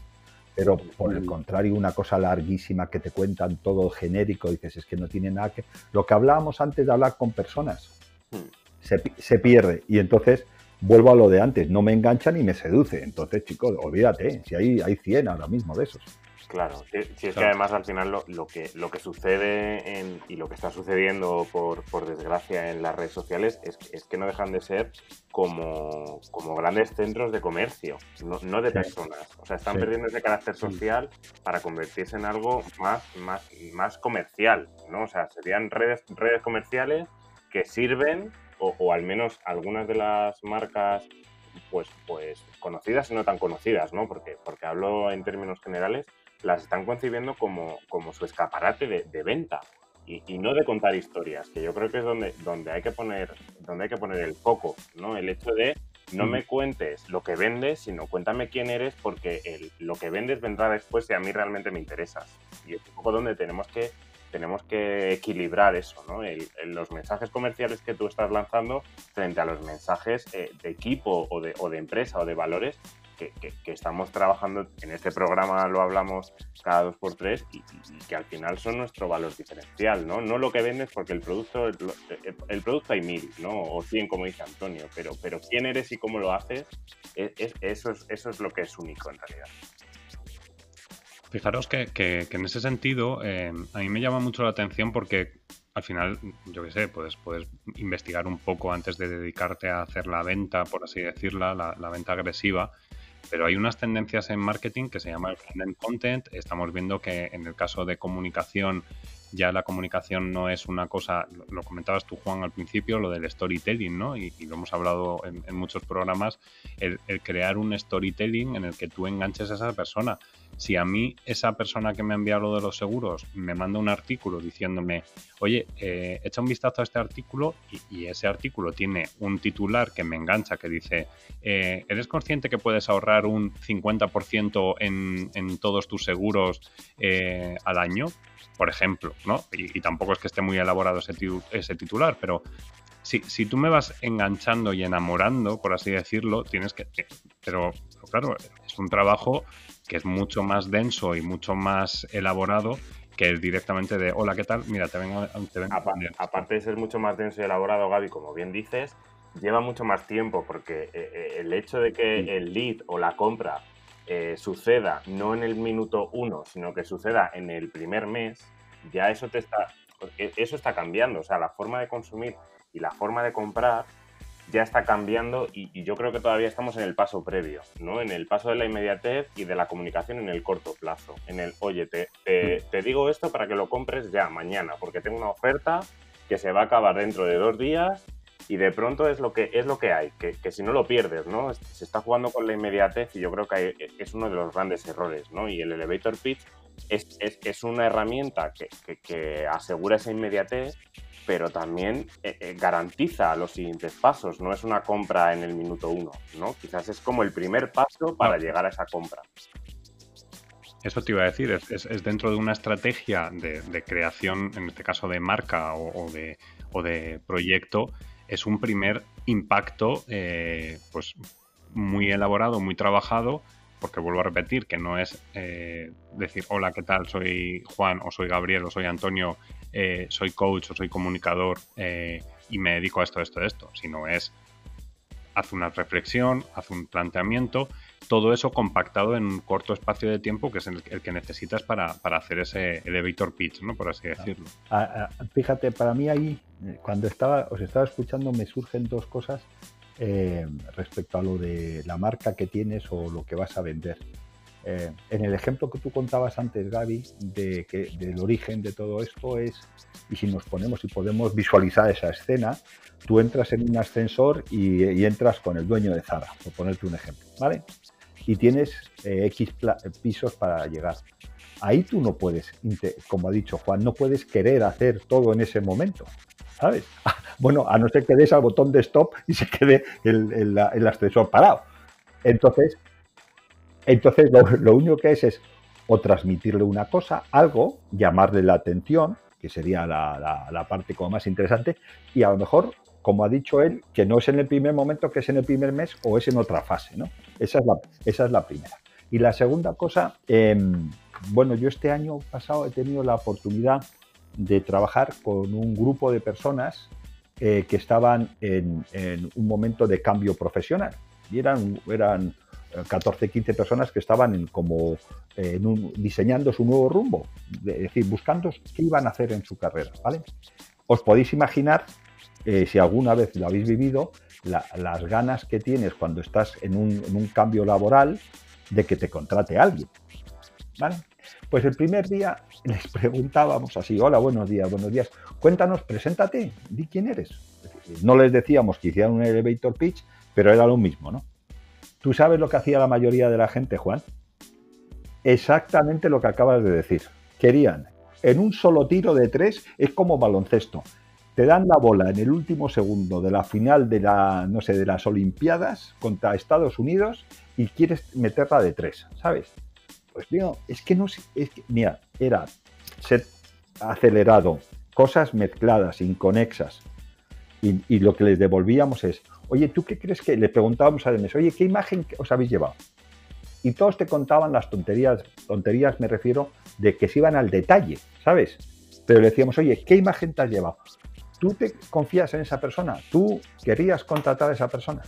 Pero por el contrario, una cosa larguísima que te cuentan todo genérico, dices, es que no tiene nada que... Lo que hablábamos antes de hablar con personas, hmm. se, se pierde. Y entonces vuelvo a lo de antes, no me engancha ni me seduce. Entonces, chicos, olvídate, si hay, hay 100 ahora mismo de esos. Claro, si, es que además al final lo, que, lo que sucede en, y lo que está sucediendo por, por desgracia en las redes sociales es, es, que no dejan de ser como, como grandes centros de comercio, no, de personas. O sea, están perdiendo ese carácter social para convertirse en algo más, más, más comercial, ¿no? O sea, serían redes, redes comerciales que sirven o, al menos algunas de las marcas pues, pues conocidas y no tan conocidas, ¿no? Porque, porque hablo en términos generales, las están concibiendo como, como su escaparate de, venta y, no de contar historias, que yo creo que es donde, donde, hay, que poner, donde hay que poner el foco, ¿no? El hecho de no me cuentes lo que vendes, sino cuéntame quién eres porque el, lo que vendes vendrá después si a mí realmente me interesas. Y es un poco donde tenemos que tenemos que equilibrar eso, ¿no? los mensajes comerciales que tú estás lanzando frente a los mensajes eh, de equipo o de, o de, empresa o de valores que, estamos trabajando. En este programa lo hablamos cada dos por tres y, que al final son nuestro valor diferencial, ¿no? No lo que vendes porque el producto, el, producto hay mil, ¿no? O cien, como dice Antonio, pero, pero quién eres y cómo lo haces, eso, es, eso es lo que es único en realidad. Fijaros que, en ese sentido eh, a mí me llama mucho la atención porque al final, yo qué sé, puedes, puedes investigar un poco antes de dedicarte a hacer la venta, por así decirla, la, venta agresiva. Pero hay unas tendencias en marketing que se llama el content content. Estamos viendo que en el caso de comunicación ya la comunicación no es una cosa, lo, comentabas tú Juan al principio, lo del storytelling, ¿no? Y, lo hemos hablado en, muchos programas, el, crear un storytelling en el que tú enganches a esa persona. Si a mí esa persona que me ha enviado lo de los seguros me manda un artículo diciéndome, oye, eh, echa un vistazo a este artículo y, ese artículo tiene un titular que me engancha que dice, eh, ¿eres consciente que puedes ahorrar un 50% en, en todos tus seguros eh, al año? por ejemplo, ¿no? Y, tampoco es que esté muy elaborado ese, titular, pero si, si, tú me vas enganchando y enamorando, por así decirlo, tienes que... Pero, claro, es un trabajo que es mucho más denso y mucho más elaborado que el directamente de hola, ¿qué tal? Mira, te vengo, te Aparte de ser mucho más denso y elaborado, Gaby, como bien dices, lleva mucho más tiempo porque eh, eh, el hecho de que el lead o la compra eh, suceda no en el minuto uno, sino que suceda en el primer mes, ya eso te está, e, eso está cambiando. O sea, la forma de consumir y la forma de comprar ya está cambiando y, yo creo que todavía estamos en el paso previo, ¿no? En el paso de la inmediatez y de la comunicación en el corto plazo. En el, oye, te, te digo esto para que lo compres ya mañana, porque tengo una oferta que se va a acabar dentro de dos días y de pronto es lo que es lo que hay, que, si no lo pierdes, ¿no? Se está jugando con la inmediatez y yo creo que es uno de los grandes errores, ¿no? Y el elevator pitch es, es, una herramienta que, que, asegura esa inmediatez, pero también eh, eh, garantiza los siguientes pasos, no es una compra en el minuto uno, ¿no? Quizás es como el primer paso para llegar a esa compra. Eso te iba a decir, es, es, dentro de una estrategia de, de, creación, en este caso de marca o, o de, o de proyecto, es un primer impacto eh, pues muy elaborado, muy trabajado, porque vuelvo a repetir que no es eh, decir, hola, ¿qué tal? Soy Juan o soy Gabriel o soy Antonio, eh, soy coach o soy comunicador y me dedico a esto, esto, esto, sino es, haz una reflexión, haz un planteamiento todo eso compactado en un corto espacio de tiempo que es el, que necesitas para, hacer ese elevator pitch, ¿no? Por así decirlo. Ah, ah, fíjate, para mí ahí, cuando estaba, os estaba escuchando, me surgen dos cosas eh, respecto a lo de la marca que tienes o lo que vas a vender. Eh, en el ejemplo que tú contabas antes, Gaby, de que del origen de todo esto es, y si nos ponemos y podemos visualizar esa escena, tú entras en un ascensor y, entras con el dueño de Zara, por ponerte un ejemplo, ¿vale? y tienes eh, X pisos para llegar. Ahí tú no puedes, como ha dicho Juan, no puedes querer hacer todo en ese momento, ¿sabes? Bueno, a no ser que des al botón de stop y se quede el, ascensor parado. Entonces, entonces lo, único que es es o transmitirle una cosa, algo, llamarle la atención, que sería la, la, parte como más interesante, y a lo mejor como ha dicho él, que no es en el primer momento, que es en el primer mes o es en otra fase, ¿no? Esa es la, esa es la primera. Y la segunda cosa, em, bueno, yo este año pasado he tenido la oportunidad de trabajar con un grupo de personas eh, que estaban en, un momento de cambio profesional. Y eran, eran 14, 15 personas que estaban en, como diseñando su nuevo rumbo, es decir, buscando qué iban a hacer en su carrera, ¿vale? Os podéis imaginar eh, si alguna vez lo habéis vivido, las ganas que tienes cuando estás en un, cambio laboral de que te contrate alguien. ¿Vale? Pues el primer día les preguntábamos así, hola, buenos días, buenos días, cuéntanos, preséntate, di quién eres. No les decíamos que hicieran un elevator pitch, pero era lo mismo, ¿no? ¿Tú sabes lo que hacía la mayoría de la gente, Juan? Exactamente lo que acabas de decir. Querían, en un solo tiro de tres, es como baloncesto te dan la bola en el último segundo de la final de la, no sé, de las Olimpiadas contra Estados Unidos y quieres meterla de tres, ¿sabes? Pues tío, es que no sé, es que, mira, era ser acelerado, cosas mezcladas, inconexas. Y, y, lo que les devolvíamos es, oye, ¿tú qué crees que? Le preguntábamos a Demes, oye, ¿qué imagen os habéis llevado? Y todos te contaban las tonterías, tonterías me refiero, de que se iban al detalle, ¿sabes? Pero le decíamos, oye, ¿qué imagen te has llevado? ¿Tú te confías en esa persona? ¿Tú querías contratar a esa persona?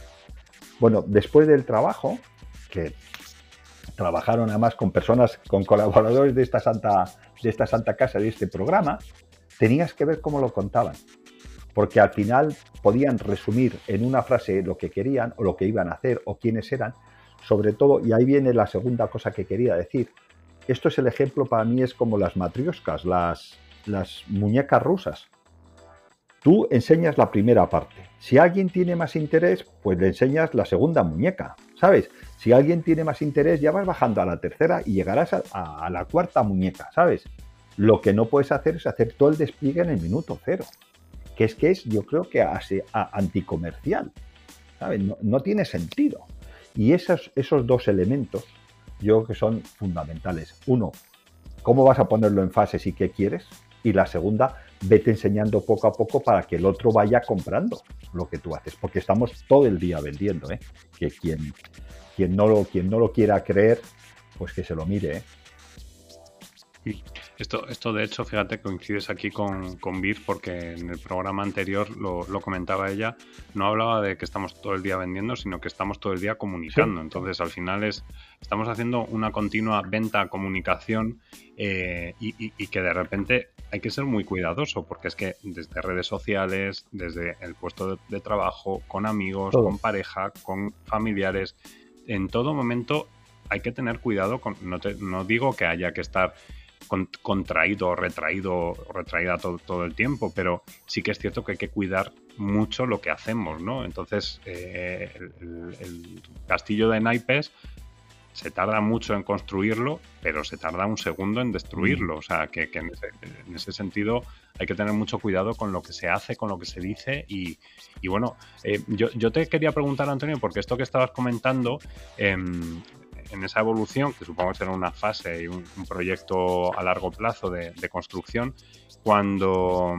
Bueno, después del trabajo, que trabajaron además con personas, con colaboradores de esta santa, de esta santa casa, de este programa, tenías que ver cómo lo contaban. Porque al final podían resumir en una frase lo que querían o lo que iban a hacer o quiénes eran. Sobre todo, y ahí viene la segunda cosa que quería decir. Esto es el ejemplo para mí, es como las matrioscas, las, las muñecas rusas. Tú enseñas la primera parte. Si alguien tiene más interés, pues le enseñas la segunda muñeca, ¿sabes? Si alguien tiene más interés, ya vas bajando a la tercera y llegarás a, la cuarta muñeca, ¿sabes? Lo que no puedes hacer es hacer todo el despliegue en el minuto cero, que es que es, yo creo que anticomercial, ¿sabes? No, tiene sentido. Y esos, esos dos elementos, yo que son fundamentales. Uno, ¿cómo vas a ponerlo en fases y qué quieres? Y la segunda, vete enseñando poco a poco para que el otro vaya comprando lo que tú haces, porque estamos todo el día vendiendo, ¿eh? que quien, quien, no lo, quien no lo quiera creer, pues que se lo mire. ¿eh? Esto, esto de hecho, fíjate, coincides aquí con, con Vir porque en el programa anterior lo, comentaba ella, no hablaba de que estamos todo el día vendiendo, sino que estamos todo el día comunicando. Entonces, al final es, estamos haciendo una continua venta, comunicación eh, y, que de repente hay que ser muy cuidadoso porque es que desde redes sociales, desde el puesto de, trabajo, con amigos, con pareja, con familiares, en todo momento hay que tener cuidado con, no, no digo que haya que estar contraído o retraído retraída todo, todo, el tiempo, pero sí que es cierto que hay que cuidar mucho lo que hacemos, ¿no? Entonces, eh, el, castillo de naipes se tarda mucho en construirlo, pero se tarda un segundo en destruirlo. Mm. O sea, que, en, ese, sentido hay que tener mucho cuidado con lo que se hace, con lo que se dice. Y, bueno, eh, yo, yo, te quería preguntar, Antonio, porque esto que estabas comentando, eh, en esa evolución, que supongo que será una fase y un, proyecto a largo plazo de, construcción, cuando,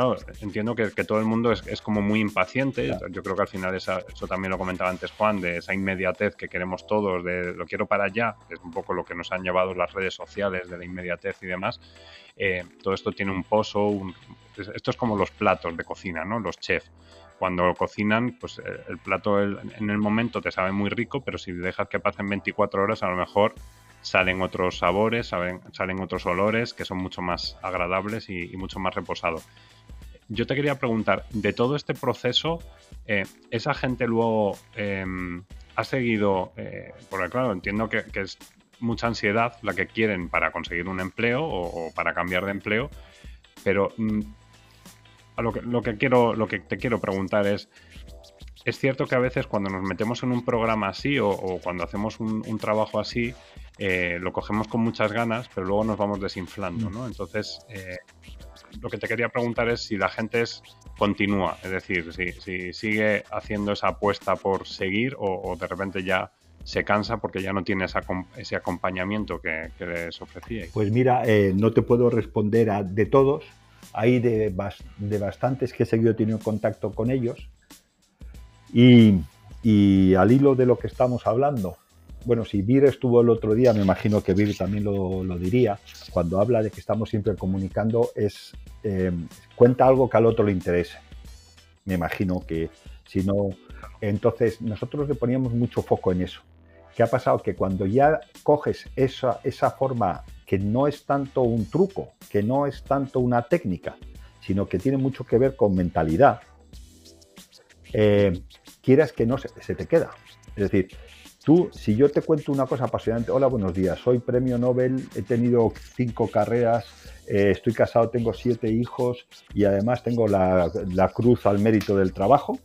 claro, entiendo que, todo el mundo es, como muy impaciente, yo creo que al final eso también lo comentaba antes Juan, de esa inmediatez que queremos todos, de lo quiero para allá, que es un poco lo que nos han llevado las redes sociales, de la inmediatez y demás, eh, todo esto tiene un pozo, esto es como los platos de cocina, ¿no? Los chefs. Cuando cocinan, pues eh, el plato en el momento te sabe muy rico, pero si dejas que pasen 24 horas, a lo mejor salen otros sabores, salen, salen otros olores que son mucho más agradables y, mucho más reposados. Yo te quería preguntar, de todo este proceso, eh, ¿esa gente luego em, ha seguido, eh, porque claro, entiendo que, es mucha ansiedad la que quieren para conseguir un empleo o, o para cambiar de empleo, pero mm, lo que, lo que, quiero, lo que te quiero preguntar es, es cierto que a veces cuando nos metemos en un programa así o, cuando hacemos un, trabajo así, eh, lo cogemos con muchas ganas, pero luego nos vamos desinflando, ¿no? Entonces, eh, lo que te quería preguntar es si la gente es, continúa, es decir, si, sigue haciendo esa apuesta por seguir o, de repente ya se cansa porque ya no tiene ese acompañamiento que, les ofrecíais. Pues mira, eh, no te puedo responder de todos, hay de, bastantes que he seguido teniendo contacto con ellos. Y, al hilo de lo que estamos hablando, bueno, si Vir estuvo el otro día, me imagino que Vir también lo, diría, cuando habla de que estamos siempre comunicando, es eh, cuenta algo que al otro le interese. Me imagino que si no, entonces nosotros le poníamos mucho foco en eso. ¿Qué ha pasado? Que cuando ya coges esa, esa forma que no es tanto un truco, que no es tanto una técnica, sino que tiene mucho que ver con mentalidad, eh, quieras que no se, te queda. Es decir, tú, si yo te cuento una cosa apasionante, hola, buenos días, soy premio Nobel, he tenido cinco carreras, eh, estoy casado, tengo siete hijos y además tengo la, cruz al mérito del trabajo,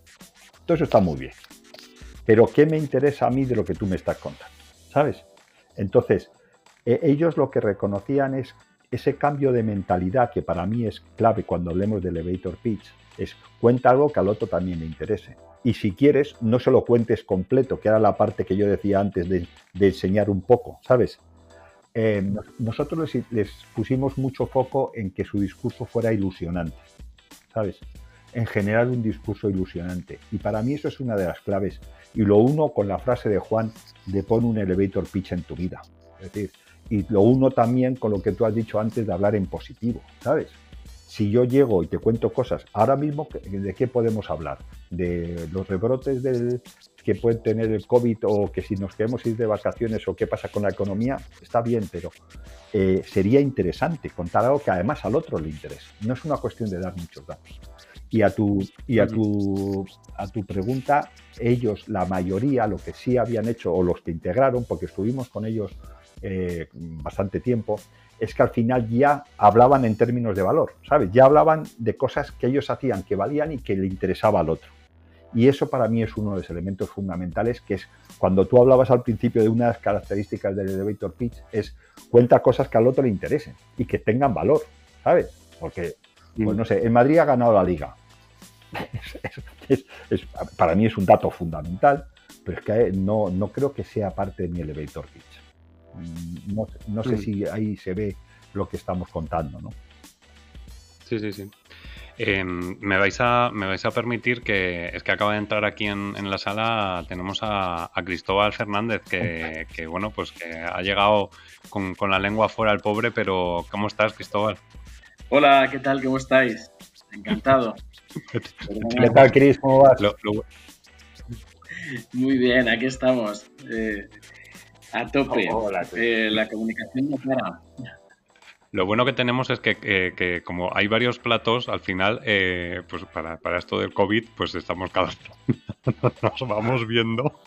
todo eso está muy bien. Pero ¿qué me interesa a mí de lo que tú me estás contando? ¿Sabes? Entonces, e, ellos lo que reconocían es ese cambio de mentalidad que para mí es clave cuando hablemos de elevator pitch, es cuenta algo que al otro también le interese. Y si quieres, no se lo cuentes completo, que era la parte que yo decía antes de, enseñar un poco, ¿sabes? Eh, nosotros les, pusimos mucho foco en que su discurso fuera ilusionante, ¿sabes? En generar un discurso ilusionante. Y para mí eso es una de las claves. Y lo uno con la frase de Juan de pon un elevator pitch en tu vida. Es decir, y lo uno también con lo que tú has dicho antes de hablar en positivo, ¿sabes? Si yo llego y te cuento cosas, ahora mismo, ¿de qué podemos hablar? ¿De los rebrotes del, que puede tener el COVID o que si nos queremos ir de vacaciones o qué pasa con la economía? Está bien, pero eh, sería interesante contar algo que además al otro le interesa. No es una cuestión de dar muchos datos. Y a tu, y a tu, a tu pregunta, ellos, la mayoría, lo que sí habían hecho o los que integraron, porque estuvimos con ellos eh, bastante tiempo, es que al final ya hablaban en términos de valor, ¿sabes? Ya hablaban de cosas que ellos hacían que valían y que le interesaba al otro. Y eso para mí es uno de los elementos fundamentales, que es cuando tú hablabas al principio de unas características del elevator pitch, es cuenta cosas que al otro le interesen y que tengan valor, ¿sabes? Porque, pues no sé, en Madrid ha ganado la liga. para mí es un dato fundamental, pero es que no, no creo que sea parte de mi elevator pitch. No, no sé mm. si ahí se ve lo que estamos contando, ¿no? Sí, sí, sí. Em, me, vais a, me vais a permitir que es que acaba de entrar aquí en, la sala, tenemos a, Cristóbal Fernández, que, bueno, pues que ha llegado con, la lengua fuera el pobre, pero ¿cómo estás, Cristóbal? Hola, ¿qué tal? ¿Cómo estáis? Encantado. ¿Qué tal, Cris? ¿Cómo vas? Muy bien, aquí estamos. Eh, a tope. Eh, la comunicación no para. Lo bueno que tenemos es que, como hay varios platos, al final, eh, pues para, esto del COVID, pues estamos cada nos vamos viendo.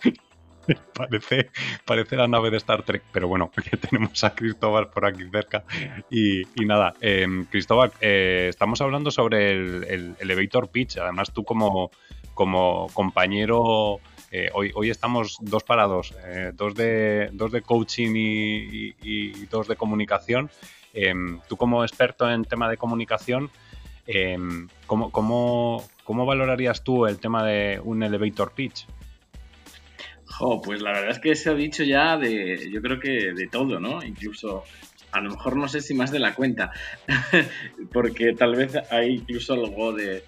parece, parece la nave de Star Trek, pero bueno, tenemos a Cristóbal por aquí cerca. Y, nada, em, Cristóbal, eh, estamos hablando sobre el, Elevator Pitch. Además, tú como, como compañero eh, hoy, estamos dos parados, dos, de, dos de coaching y, dos de comunicación. Em, tú como experto en tema de comunicación, em, ¿cómo, cómo, valorarías tú el tema de un elevator pitch? pues la verdad es que se ha dicho ya de, yo creo que de todo, ¿no? Incluso, a lo mejor no sé si más de la cuenta, porque tal vez hay incluso algo de,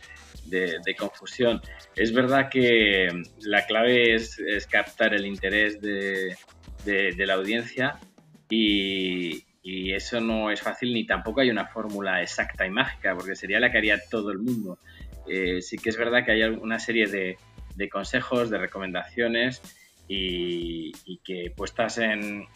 confusión. Es verdad que la clave es, captar el interés de, la audiencia y, eso no es fácil ni tampoco hay una fórmula exacta y mágica, porque sería la que haría todo el mundo. Eh, sí que es verdad que hay una serie de, consejos, de recomendaciones y, que puestas en,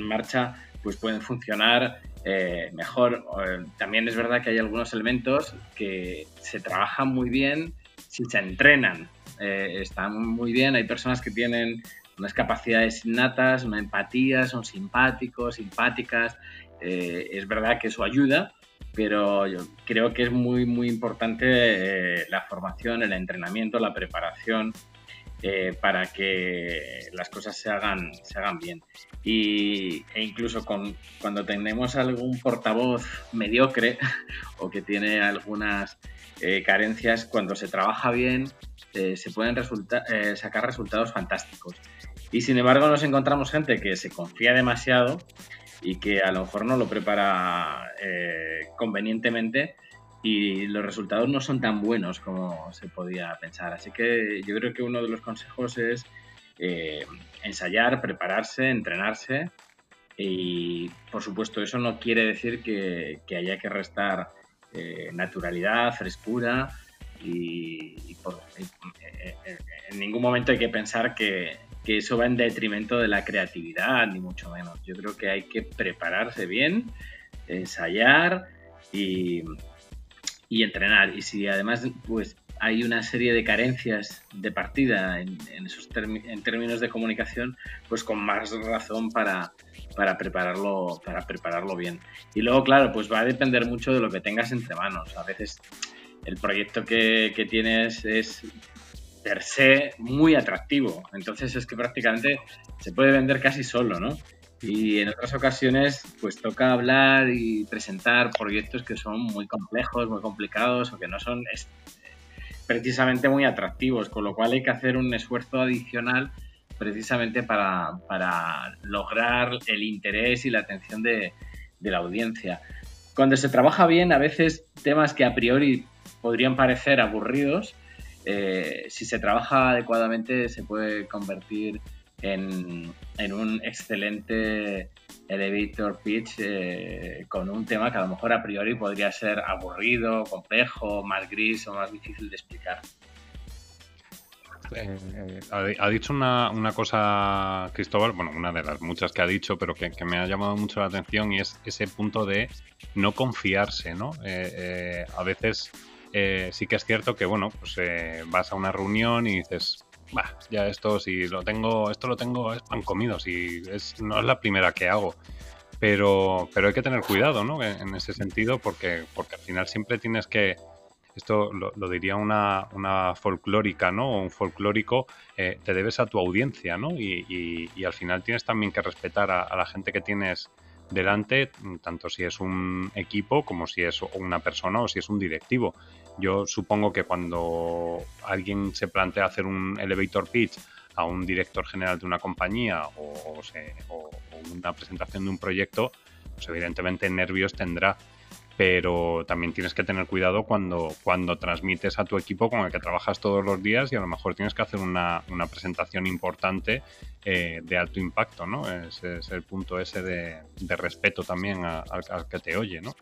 marcha pues pueden funcionar eh, mejor. Eh, también es verdad que hay algunos elementos que se trabajan muy bien si se entrenan. están muy bien, hay personas que tienen unas capacidades innatas, una empatía, son simpáticos, simpáticas. Eh, es verdad que eso ayuda, pero yo creo que es muy, muy importante eh, la formación, el entrenamiento, la preparación eh, para que las cosas se hagan, se hagan bien. Y, e incluso con, cuando tenemos algún portavoz mediocre o que tiene algunas carencias, cuando se trabaja bien, se pueden sacar resultados fantásticos. Y sin embargo nos encontramos gente que se confía demasiado y que a lo mejor no lo prepara eh, convenientemente y los resultados no son tan buenos como se podía pensar. Así que yo creo que uno de los consejos es eh, ensayar, prepararse, entrenarse y por supuesto eso no quiere decir que, haya que restar eh, naturalidad, frescura y, en ningún momento hay que pensar que, que eso va en detrimento de la creatividad, ni mucho menos. Yo creo que hay que prepararse bien, ensayar y, entrenar. Y si además pues hay una serie de carencias de partida en, esos en términos de comunicación, pues con más razón para, para, prepararlo, para prepararlo bien. Y luego, claro, pues va a depender mucho de lo que tengas entre manos. A veces el proyecto que, que tienes es per se muy atractivo. Entonces es que prácticamente se puede vender casi solo, ¿no? Y en otras ocasiones pues toca hablar y presentar proyectos que son muy complejos, muy complicados o que no son precisamente muy atractivos, con lo cual hay que hacer un esfuerzo adicional precisamente para, lograr el interés y la atención de, de la audiencia. Cuando se trabaja bien, a veces temas que a priori podrían parecer aburridos, eh, si se trabaja adecuadamente se puede convertir en, un excelente elevator pitch eh, con un tema que a lo mejor a priori podría ser aburrido, complejo, más gris o más difícil de explicar. Eh, ha, dicho una, cosa, Cristóbal, bueno, una de las muchas que ha dicho, pero que, me ha llamado mucho la atención y es ese punto de no confiarse, ¿no? a veces eh, sí que es cierto que, bueno, pues eh, vas a una reunión y dices, bah, ya esto, si lo tengo, esto lo tengo, es pan comido, si es, no es la primera que hago. Pero, pero hay que tener cuidado, ¿no? En, ese sentido, porque, porque al final siempre tienes que, esto lo, diría una, una, folclórica, ¿no? Un folclórico, eh, te debes a tu audiencia, ¿no? Y, y, al final tienes también que respetar a la gente que tienes delante, tanto si es un equipo como si es una persona o si es un directivo. Yo supongo que cuando alguien se plantea hacer un elevator pitch a un director general de una compañía o, una presentación de un proyecto, pues evidentemente nervios tendrá. pero también tienes que tener cuidado cuando, cuando transmites a tu equipo con el que trabajas todos los días y a lo mejor tienes que hacer una, presentación importante eh, de alto impacto, ¿no? Ese es el punto ese de, respeto también al que te oye, ¿no?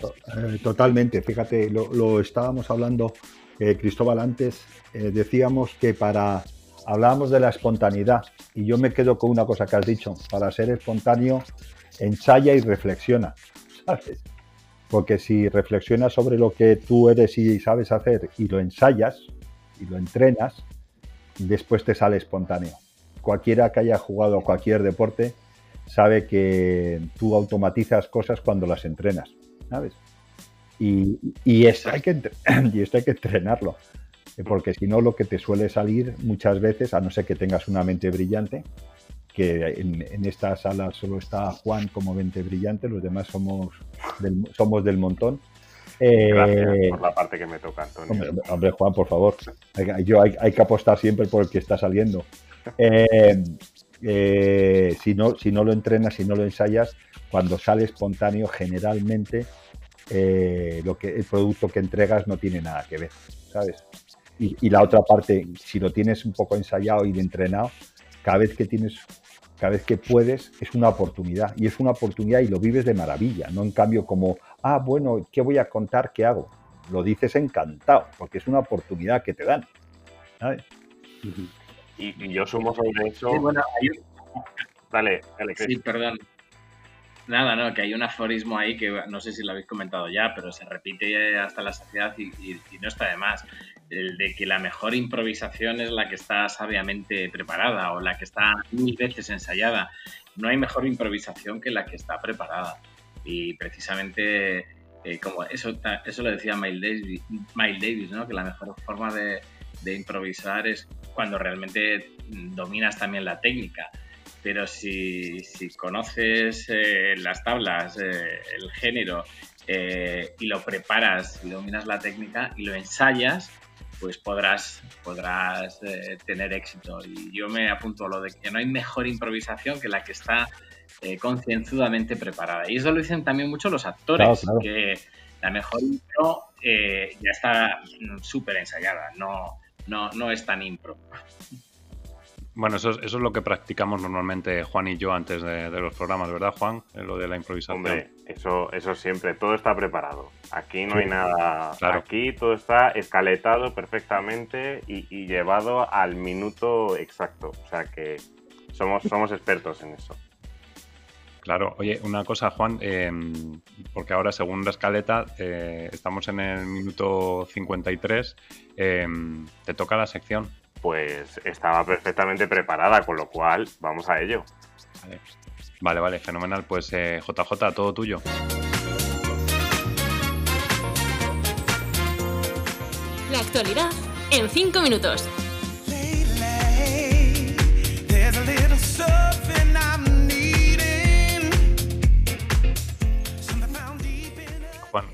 Eh, totalmente, fíjate, lo, estábamos hablando, eh, Cristóbal, antes, decíamos que para, hablábamos de la espontaneidad. Y yo me quedo con una cosa que has dicho, para ser espontáneo, ensaya y reflexiona. Porque si reflexionas sobre lo que tú eres y sabes hacer y lo ensayas y lo entrenas, después te sale espontáneo. Cualquiera que haya jugado cualquier deporte sabe que tú automatizas cosas cuando las entrenas, ¿sabes? Y, esto hay que, y esto hay que entrenarlo, porque si no lo que te suele salir muchas veces, a no ser que tengas una mente brillante, que en, esta sala solo está Juan como mente brillante, los demás somos del, somos del montón. Gracias eh, por la parte que me toca, Antonio. Hombre, Juan, por favor. Hay, yo hay, que apostar siempre por el que está saliendo. Eh, eh, si, no, si no lo entrenas, si no lo ensayas, cuando sale espontáneo, generalmente lo que, el producto que entregas no tiene nada que ver, ¿sabes? Y, y, la otra parte, si lo tienes un poco ensayado y entrenado, cada vez que tienes cada vez que puedes es una oportunidad y es una oportunidad y lo vives de maravilla, no en cambio como, ah, bueno, ¿qué voy a contar? ¿Qué hago? Lo dices encantado, porque es una oportunidad que te dan. Y, yo sumo sobre eso. Dale, dale, Sí, perdón. Nada, no, que hay un aforismo ahí que no sé si lo habéis comentado ya, pero se repite hasta la saciedad y, y no está de más el de que la mejor improvisación es la que está sabiamente preparada o la que está mil veces ensayada. No hay mejor improvisación que la que está preparada. Y precisamente, eh, como eso, eso lo decía Miles Davis, Miles Davis ¿no? que la mejor forma de, improvisar es cuando realmente dominas también la técnica. Pero si, conoces eh, las tablas, eh, el género, y lo preparas y dominas la técnica y lo ensayas, pues podrás, podrás eh, tener éxito. Y yo me apunto a lo de que no hay mejor improvisación que la que está eh, concienzudamente preparada. Y eso lo dicen también mucho los actores, que la mejor impro eh, ya está súper ensayada, no, no, no es tan impro. Bueno, eso es, eso es lo que practicamos normalmente Juan y yo antes de, los programas, ¿verdad, Juan? Lo de la improvisación. Hombre, eso, eso siempre, todo está preparado. Aquí no hay nada. Aquí todo está escaletado perfectamente y, llevado al minuto exacto. O sea que somos, somos expertos en eso. Claro, oye, una cosa, Juan, em, porque ahora según la escaleta eh, estamos en el minuto 53, em, te toca la sección pues estaba perfectamente preparada, con lo cual vamos a ello. Vale, vale, fenomenal. Pues eh, JJ, todo tuyo. La actualidad en 5 minutos.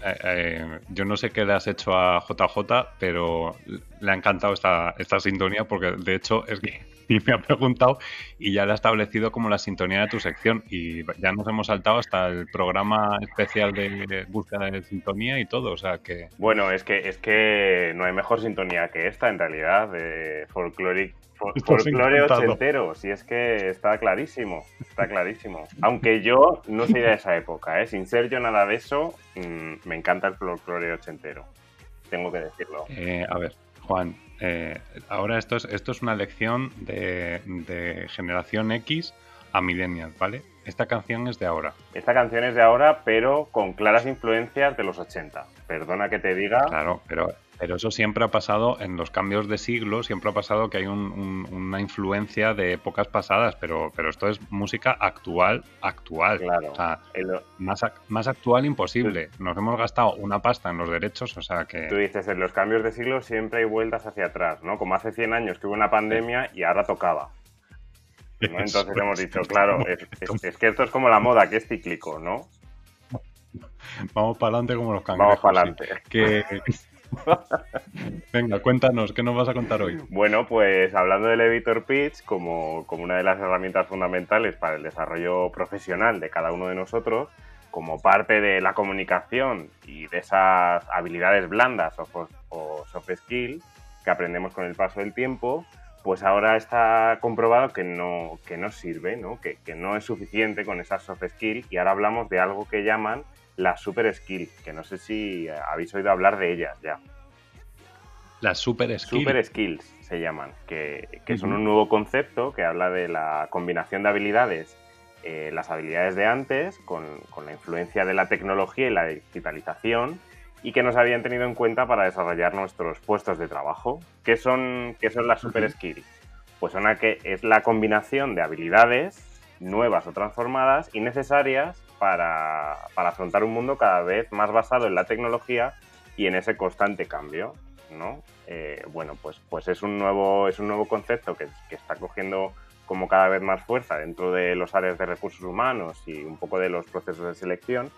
Eh, eh, yo no sé qué le has hecho a JJ, pero le ha encantado esta, esta sintonía porque de hecho es que me ha preguntado y ya le ha establecido como la sintonía de tu sección y ya nos hemos saltado hasta el programa especial de búsqueda de sintonía y todo, o sea que... Bueno, es que, es que no hay mejor sintonía que esta en realidad, de folcloric folclore ochentero, si es que está clarísimo, está clarísimo. Aunque yo no soy de esa época, ¿eh? sin ser yo nada de eso, mm, me encanta el folclore ochentero, tengo que decirlo. Eh, a ver, Juan, eh, ahora esto es, esto es una lección de, de generación X a millennials, ¿vale? Esta canción es de ahora. Esta canción es de ahora, pero con claras influencias de los 80. Perdona que te diga. Claro, pero pero eso siempre ha pasado en los cambios de siglo, siempre ha pasado que hay una influencia de épocas pasadas, pero, pero esto es música actual, actual. Claro. O sea, más, más actual imposible. Nos hemos gastado una pasta en los derechos, o sea que... Tú dices, en los cambios de siglo siempre hay vueltas hacia atrás, ¿no? Como hace 100 años que hubo una pandemia y ahora tocaba. Entonces hemos dicho, claro, es, que esto es como la moda, que es cíclico, ¿no? Vamos para adelante como los cangrejos. Vamos para adelante. Que... Venga, cuéntanos, ¿qué nos vas a contar hoy? Bueno, pues hablando del Editor Pitch como, como una de las herramientas fundamentales para el desarrollo profesional de cada uno de nosotros, como parte de la comunicación y de esas habilidades blandas o, o soft skills que aprendemos con el paso del tiempo, pues ahora está comprobado que no, que no sirve, ¿no? Que, que, no es suficiente con esas soft skills y ahora hablamos de algo que llaman las super skills, que no sé si habéis oído hablar de ellas ya. Las super skills. Super skills se llaman, que, que son un nuevo concepto que habla de la combinación de habilidades, eh, las habilidades de antes con, con la influencia de la tecnología y la digitalización y que nos habían tenido en cuenta para desarrollar nuestros puestos de trabajo. ¿Qué son, qué son las super skills? Pues son que es la combinación de habilidades nuevas o transformadas y necesarias para, para, afrontar un mundo cada vez más basado en la tecnología y en ese constante cambio. ¿no? Eh, bueno, pues, pues es, un nuevo, es un nuevo concepto que, que está cogiendo como cada vez más fuerza dentro de los áreas de recursos humanos y un poco de los procesos de selección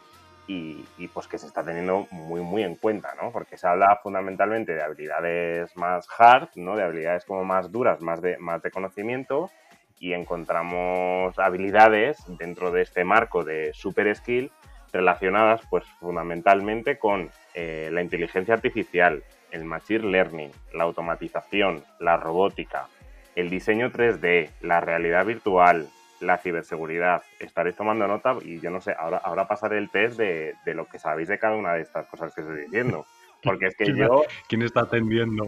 y, pues que se está teniendo muy muy en cuenta, ¿no? Porque se habla fundamentalmente de habilidades más hard, ¿no? De habilidades como más duras, más de, más de conocimiento y encontramos habilidades dentro de este marco de super skill relacionadas pues fundamentalmente con eh, la inteligencia artificial, el machine learning, la automatización, la robótica, el diseño 3D, la realidad virtual, la ciberseguridad. Estaréis tomando nota y yo no sé, ahora, ahora pasaré el test de, lo que sabéis de cada una de estas cosas que estoy diciendo. Porque es que yo... ¿Quién está atendiendo?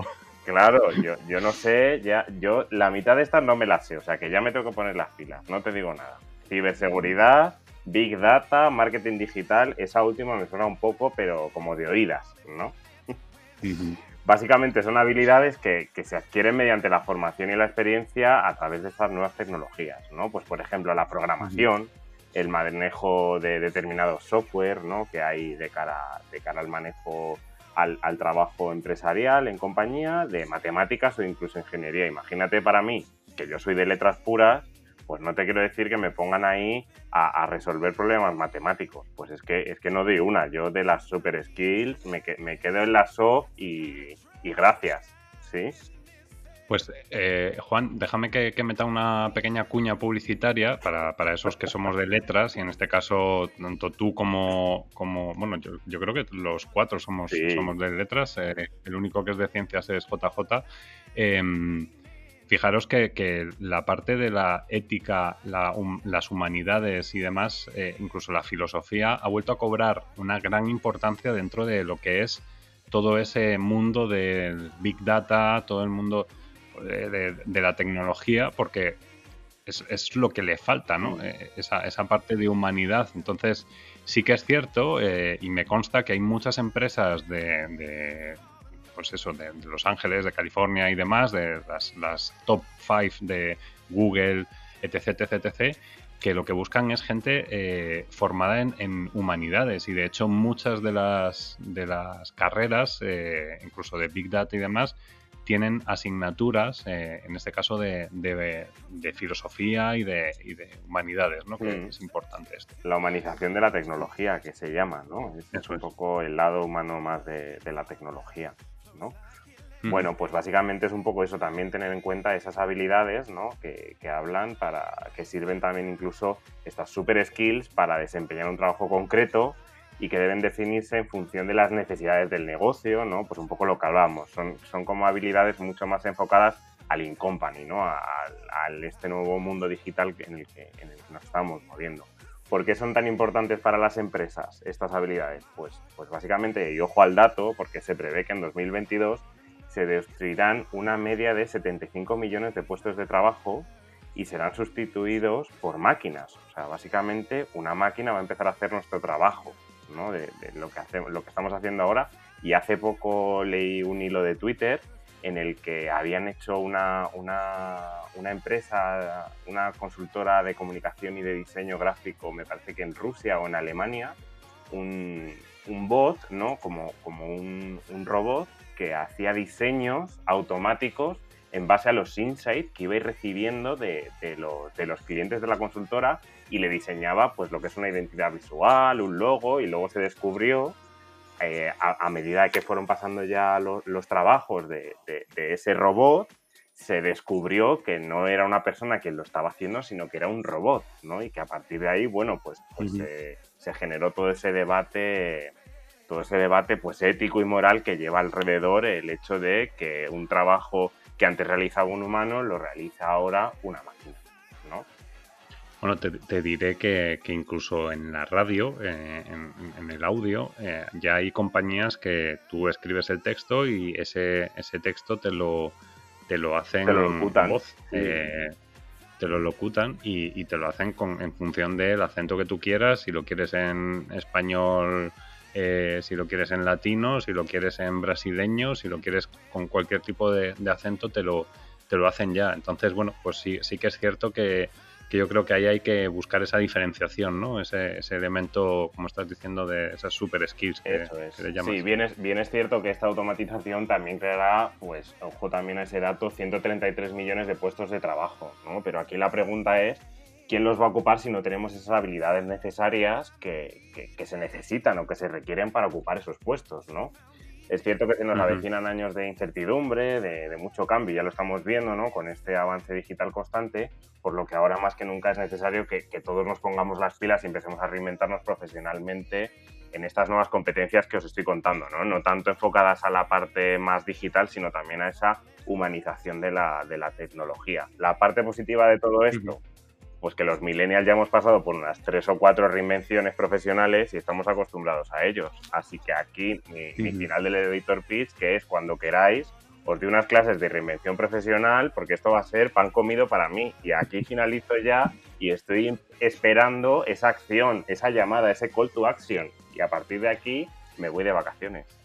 Claro, yo, yo no sé, ya, yo la mitad de estas no me las sé, o sea que ya me tengo que poner las pilas, no te digo nada. Ciberseguridad, Big Data, marketing digital, esa última me suena un poco, pero como de oídas, ¿no? Básicamente son habilidades que, se adquieren mediante la formación y la experiencia a través de estas nuevas tecnologías, ¿no? Pues por ejemplo la programación, el manejo de determinados software, ¿no? Que hay de cara, de cara al manejo al, trabajo empresarial en compañía, de matemáticas o incluso ingeniería. Imagínate para mí, que yo soy de letras puras, pues no te quiero decir que me pongan ahí a, resolver problemas matemáticos. Pues es que, es que no doy una. Yo de las super skills me, me quedo en la soft y, gracias. ¿Sí? Pues eh, Juan, déjame que, meta una pequeña cuña publicitaria para, esos que somos de letras y en este caso tanto tú como, como bueno, yo, creo que los cuatro somos, somos de letras, eh, el único que es de ciencias es JJ. Fijaros que, la parte de la ética, las humanidades y demás, eh, incluso la filosofía, ha vuelto a cobrar una gran importancia dentro de lo que es todo ese mundo del Big Data, todo el mundo de, la tecnología, porque es, lo que le falta, ¿no? Eh, esa, esa, parte de humanidad. Entonces, sí que es cierto, eh, y me consta que hay muchas empresas de pues eso, de, Los Ángeles, de California y demás, de las, top 5 de Google, etc, etc, etc, que lo que buscan es gente eh, formada en, humanidades y de hecho muchas de las, de las carreras, eh, incluso de Big Data y demás, tienen asignaturas, eh, en este caso de, filosofía y de, humanidades, ¿no? que mm. es importante esto. La humanización de la tecnología, que se llama, ¿no? Es, un poco el lado humano más de la tecnología. Bueno, pues básicamente es un poco eso, también tener en cuenta esas habilidades que, hablan para que sirven también incluso estas super skills para desempeñar un trabajo concreto y que deben definirse en función de las necesidades del negocio, ¿no? Pues un poco lo que hablábamos, son, son como habilidades mucho más enfocadas al in-company, ¿no? Al, este nuevo mundo digital en el, que, en el que nos estamos moviendo. ¿Por qué son tan importantes para las empresas estas habilidades? Pues, pues básicamente, y ojo al dato, porque se prevé que en 2022 se destruirán una media de 75 millones de puestos de trabajo y serán sustituidos por máquinas. O sea, básicamente una máquina va a empezar a hacer nuestro trabajo, ¿no? De, lo, que hacemos, lo que estamos haciendo ahora. Y hace poco leí un hilo de Twitter en el que habían hecho una, una, empresa, una consultora de comunicación y de diseño gráfico, me parece que en Rusia o en Alemania, un, bot, ¿no? Como, como un, robot que hacía diseños automáticos en base a los insights que iba recibiendo de, de, de, los clientes de la consultora y le diseñaba pues lo que es una identidad visual, un logo y luego se descubrió eh, a, medida que fueron pasando ya los trabajos de, ese robot, se descubrió que no era una persona quien lo estaba haciendo, sino que era un robot, ¿no? Y que a partir de ahí, bueno, pues, pues se generó todo ese debate todo ese debate pues ético y moral que lleva alrededor el hecho de que un trabajo que antes realizaba un humano lo realiza ahora una máquina, ¿no? Bueno, te, diré que, incluso en la radio, eh, en, el audio, eh, ya hay compañías que tú escribes el texto y ese, ese texto te lo, te lo hacen te lo locutan. voz. Eh, te lo locutan y, y te lo hacen con, en función del acento que tú quieras, si lo quieres en español eh, si lo quieres en latino, si lo quieres en brasileño, si lo quieres con cualquier tipo de, acento, te lo, te lo hacen ya. Entonces, bueno, pues sí, sí que es cierto que, yo creo que ahí hay que buscar esa diferenciación, ¿no? Ese, elemento, como estás diciendo, de esas super skills que, Eso es. Sí, bien es, bien es cierto que esta automatización también creará, pues, ojo también a ese dato, 133 millones de puestos de trabajo, ¿no? Pero aquí la pregunta es ¿quién los va a ocupar si no tenemos esas habilidades necesarias que, se necesitan o que se requieren para ocupar esos puestos, ¿no? Es cierto que se nos avecinan años de incertidumbre, de, mucho cambio, ya lo estamos viendo, ¿no? Con este avance digital constante, por lo que ahora más que nunca es necesario que, todos nos pongamos las pilas y empecemos a reinventarnos profesionalmente en estas nuevas competencias que os estoy contando, ¿no? No tanto enfocadas a la parte más digital, sino también a esa humanización de la, de la tecnología. La parte positiva de todo esto, pues que los millennials ya hemos pasado por unas tres o cuatro reinvenciones profesionales y estamos acostumbrados a ellos. Así que aquí mi, final del editor pitch, que es cuando queráis, os doy unas clases de reinvención profesional, porque esto va a ser pan comido para mí. Y aquí finalizo ya y estoy esperando esa acción, esa llamada, ese call to action. Y a partir de aquí me voy de vacaciones.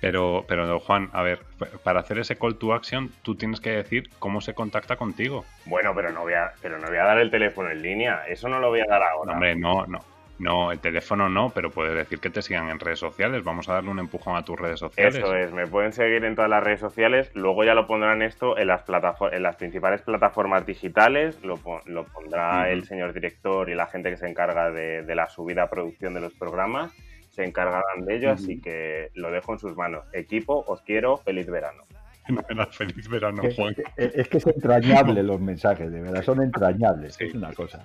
Pero, pero Juan, a ver, para hacer ese call to action, tú tienes que decir cómo se contacta contigo. Bueno, pero no voy a, pero no voy a dar el teléfono en línea. Eso no lo voy a dar ahora. hombre, no, no. No, el teléfono no, pero puedes decir que te sigan en redes sociales. Vamos a darle un empujón a tus redes sociales. Eso es, me pueden seguir en todas las redes sociales. Luego ya lo pondrán esto en las, en las principales plataformas digitales. Lo, pondrá el señor director y la gente que se encarga de, de la subida producción de los programas se encargarán de ello, así que lo dejo en sus manos. Equipo, os quiero, feliz verano. feliz verano, Juan. Es, que es entrañable los mensajes, de verdad, son entrañables, es una cosa.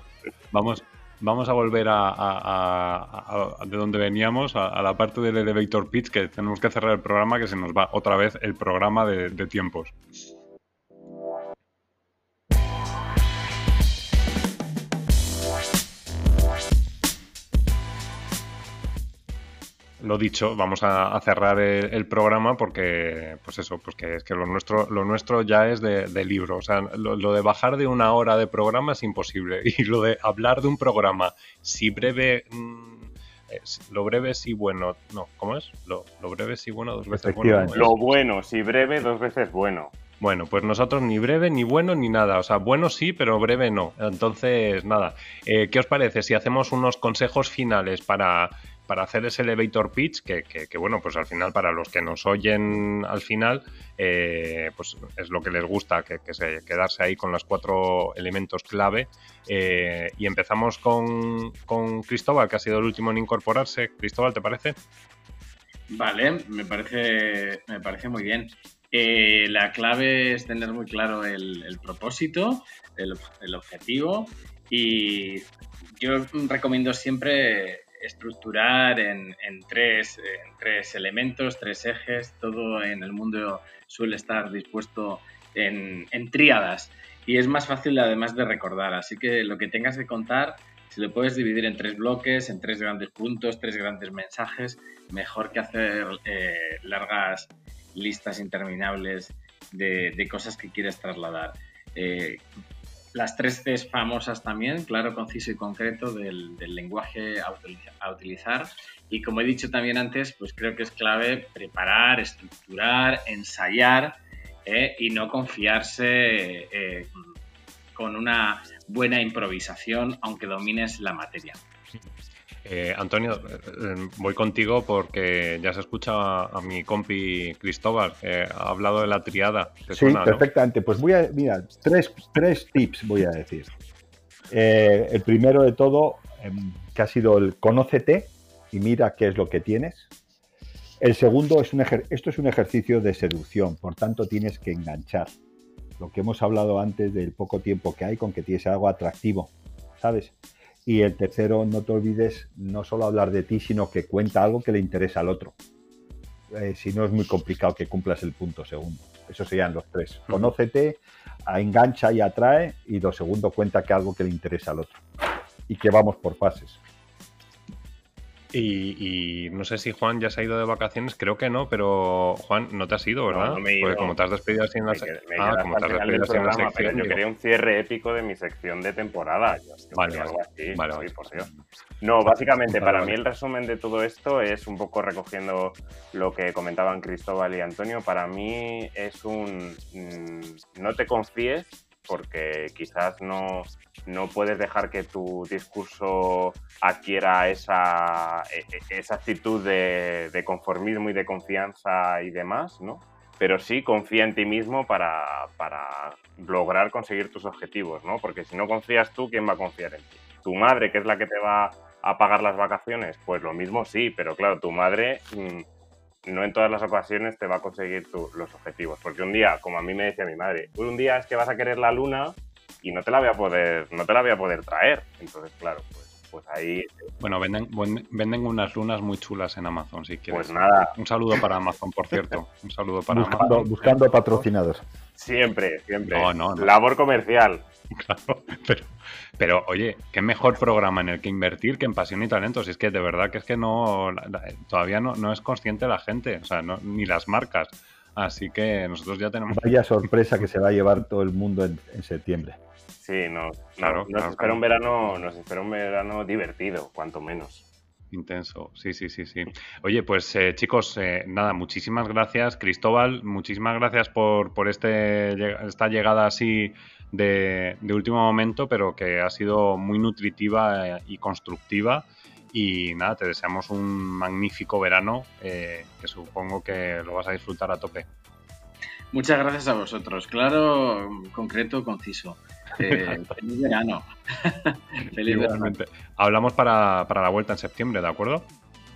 Vamos, vamos a volver a, de donde veníamos, a, la parte del elevator pitch, que tenemos que cerrar el programa, que se nos va otra vez el programa de tiempos. Lo dicho, vamos a, cerrar el, programa porque, pues eso, pues que es que lo nuestro, lo nuestro ya es de, libro. O sea, lo, de bajar de una hora de programa es imposible. Y lo de hablar de un programa, si breve, mm, lo breve si bueno, no, ¿cómo es? Lo, breve si bueno, dos veces bueno. Lo bueno, si breve, dos veces bueno. Bueno, pues nosotros ni breve, ni bueno, ni nada. O sea, bueno sí, pero breve no. Entonces, nada. Eh, ¿Qué os parece si hacemos unos consejos finales para para hacer ese elevator pitch, que, bueno, pues al final para los que nos oyen al final, eh, pues es lo que les gusta, que, se, quedarse ahí con los cuatro elementos clave. Eh, y empezamos con, Cristóbal, que ha sido el último en incorporarse. Cristóbal, ¿te parece? Vale, me parece, me parece muy bien. Eh, la clave es tener muy claro el, propósito, el, objetivo y yo recomiendo siempre estructurar en, tres, tres elementos, tres ejes. Todo en el mundo suele estar dispuesto en, en tríadas y es más fácil además de recordar. Así que lo que tengas que contar, si lo puedes dividir en tres bloques, en tres grandes puntos, tres grandes mensajes, mejor que hacer eh, largas listas interminables de, cosas que quieres trasladar. Eh, las tres Cs famosas también, claro, conciso y concreto del, lenguaje a, utilizar. Y como he dicho también antes, pues creo que es clave preparar, estructurar, ensayar eh, y no confiarse eh, con una buena improvisación, aunque domines la materia. Eh, Antonio, eh, eh, voy contigo porque ya se escucha a, mi compi Cristóbal, ha hablado de la triada. Sí, perfectamente. Pues voy a, mira, tres, tres tips voy a decir. el primero de todo, em, que ha sido el conócete y mira qué es lo que tienes. El segundo es un esto es un ejercicio de seducción, por tanto tienes que enganchar. lo que hemos hablado antes del poco tiempo que hay con que tienes algo atractivo, ¿sabes? Y el tercero, no te olvides no solo hablar de ti, sino que cuenta algo que le interesa al otro. Eh, si no es muy complicado que cumplas el punto segundo. Esos serían los tres. Conócete, engancha y atrae, y lo segundo, cuenta que algo que le interesa al otro. Y que vamos por fases. Y, no sé si Juan ya se ha ido de vacaciones, creo que no, pero Juan, no te has ido, ¿verdad? No, no me he ido. Porque como te has despedido así en la, quedé- ah, quedé como te has hasta el final despedido del así en la programa, pero sección. Yo digo, quería un cierre épico de mi sección de temporada. Yo, Vale, vale. algo así, Vale, sí, por Dios. No, básicamente, para mí el resumen de todo esto es un poco recogiendo lo que comentaban Cristóbal y Antonio. Para mí es un mm, no te confíes porque quizás no, no puedes dejar que tu discurso adquiera esa, e- e- esa actitud de, de conformismo y de confianza y demás, ¿no? Pero sí confía en ti mismo para, para lograr conseguir tus objetivos, ¿no? Porque si no confías tú, ¿quién va a confiar en ti? ¿Tu madre, que es la que te va a pagar las vacaciones? Pues lo mismo sí, pero claro, tu madre mm, no en todas las ocasiones te va a conseguir tu- los objetivos. Porque un día, como a mí me decía mi madre, un día es que vas a querer la luna y no te la voy a poder, no te la voy a poder traer. Entonces, claro, pues, pues ahí, Bueno, venden, venden unas lunas muy chulas en Amazon, si quieres. pues nada, Un saludo para Amazon, por cierto. Un saludo para Buscando, Amazon. buscando patrocinadores. siempre, siempre. No, no, no. Labor comercial. Claro, pero, pero oye, qué mejor programa en el que invertir que en pasión y talento. Si es que de verdad que es que no la- la- todavía no, no es consciente la gente, o sea, no- ni las marcas. Así que nosotros ya tenemos. Vaya sorpresa que se va a llevar todo el mundo en, en septiembre. Sí, no, Claro, no- nos claro, espera claro. un verano, nos espera un verano divertido, cuanto menos. Intenso, sí, sí, sí, sí. Oye, pues eh, chicos, eh, nada, muchísimas gracias, Cristóbal, muchísimas gracias por, por este, esta llegada así de, de último momento, pero que ha sido muy nutritiva eh, y constructiva. Y nada, te deseamos un magnífico verano, eh, que supongo que lo vas a disfrutar a tope. Muchas gracias a vosotros. Claro, concreto, conciso. Eh, feliz verano. feliz verano. Hablamos para, para la vuelta en septiembre, ¿de acuerdo?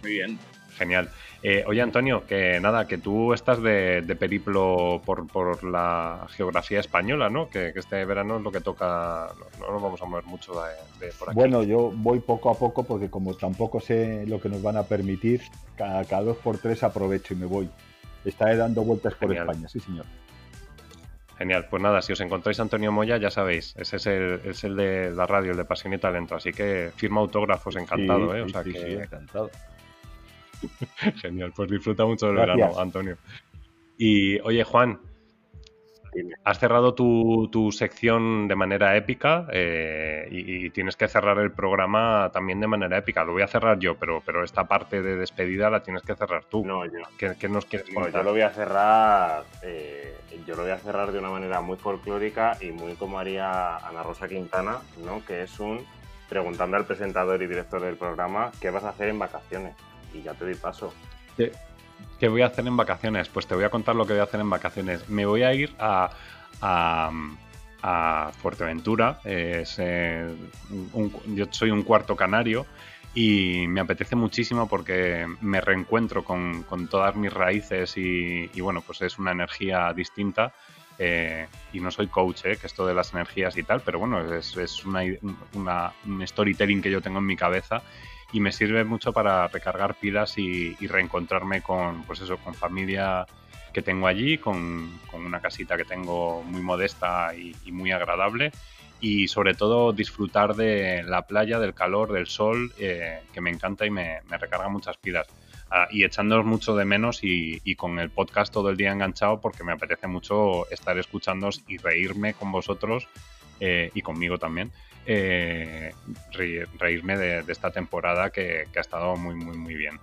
Muy bien. Genial. Eh, oye, Antonio, que nada, que tú estás de, de periplo por, por la geografía española, ¿no? Que, que este verano es lo que toca, no, no nos vamos a mover mucho de, de por aquí. Bueno, yo voy poco a poco porque como tampoco sé lo que nos van a permitir, cada, cada dos por tres aprovecho y me voy. Estaré dando vueltas por. España, sí señor. Genial, pues nada, si os encontráis a Antonio Moya, ya sabéis, ese es el, es el de la radio, el de Pasión y Talento, así que firma autógrafos, encantado, Sí, ¿eh? O sí, sea sí, que sí, encantado. genial, pues disfruta mucho del Gracias. verano, Antonio. Y oye, Juan, has cerrado tu, tu sección de manera épica eh, y, y tienes que cerrar el programa también de manera épica. Lo voy a cerrar yo, pero, pero esta parte de despedida la tienes que cerrar tú. No, yo, ¿Qué, qué nos quieres Bueno, yo contar? lo voy a cerrar. eh, yo lo voy a cerrar de una manera muy folclórica y muy como haría Ana Rosa Quintana, ¿no? Que es un preguntando al presentador y director del programa qué vas a hacer en vacaciones. Y ya te doy paso. ¿Qué, voy a hacer en vacaciones? Pues te voy a contar lo que voy a hacer en vacaciones. Me voy a ir a, a, Fuerteventura. Eh, yo soy un cuarto canario y me apetece muchísimo porque me reencuentro con, con todas mis raíces y, y, bueno, pues es una energía distinta. Eh, y no soy coach, eh, que esto de las energías y tal, pero bueno, es, es una, una- un storytelling que yo tengo en mi cabeza y me sirve mucho para recargar pilas y, y reencontrarme con, pues eso, con familia que tengo allí, con, con una casita que tengo muy modesta y, y muy agradable y sobre todo disfrutar de la playa, del calor, del sol, eh, que me encanta y me, me recarga muchas pilas. Ah, y echándoos mucho de menos y, y con el podcast todo el día enganchado porque me apetece mucho estar escuchándoos y reírme con vosotros eh, y conmigo también. Eh, re- reírme de, de esta temporada que, que ha estado muy, muy, muy bien.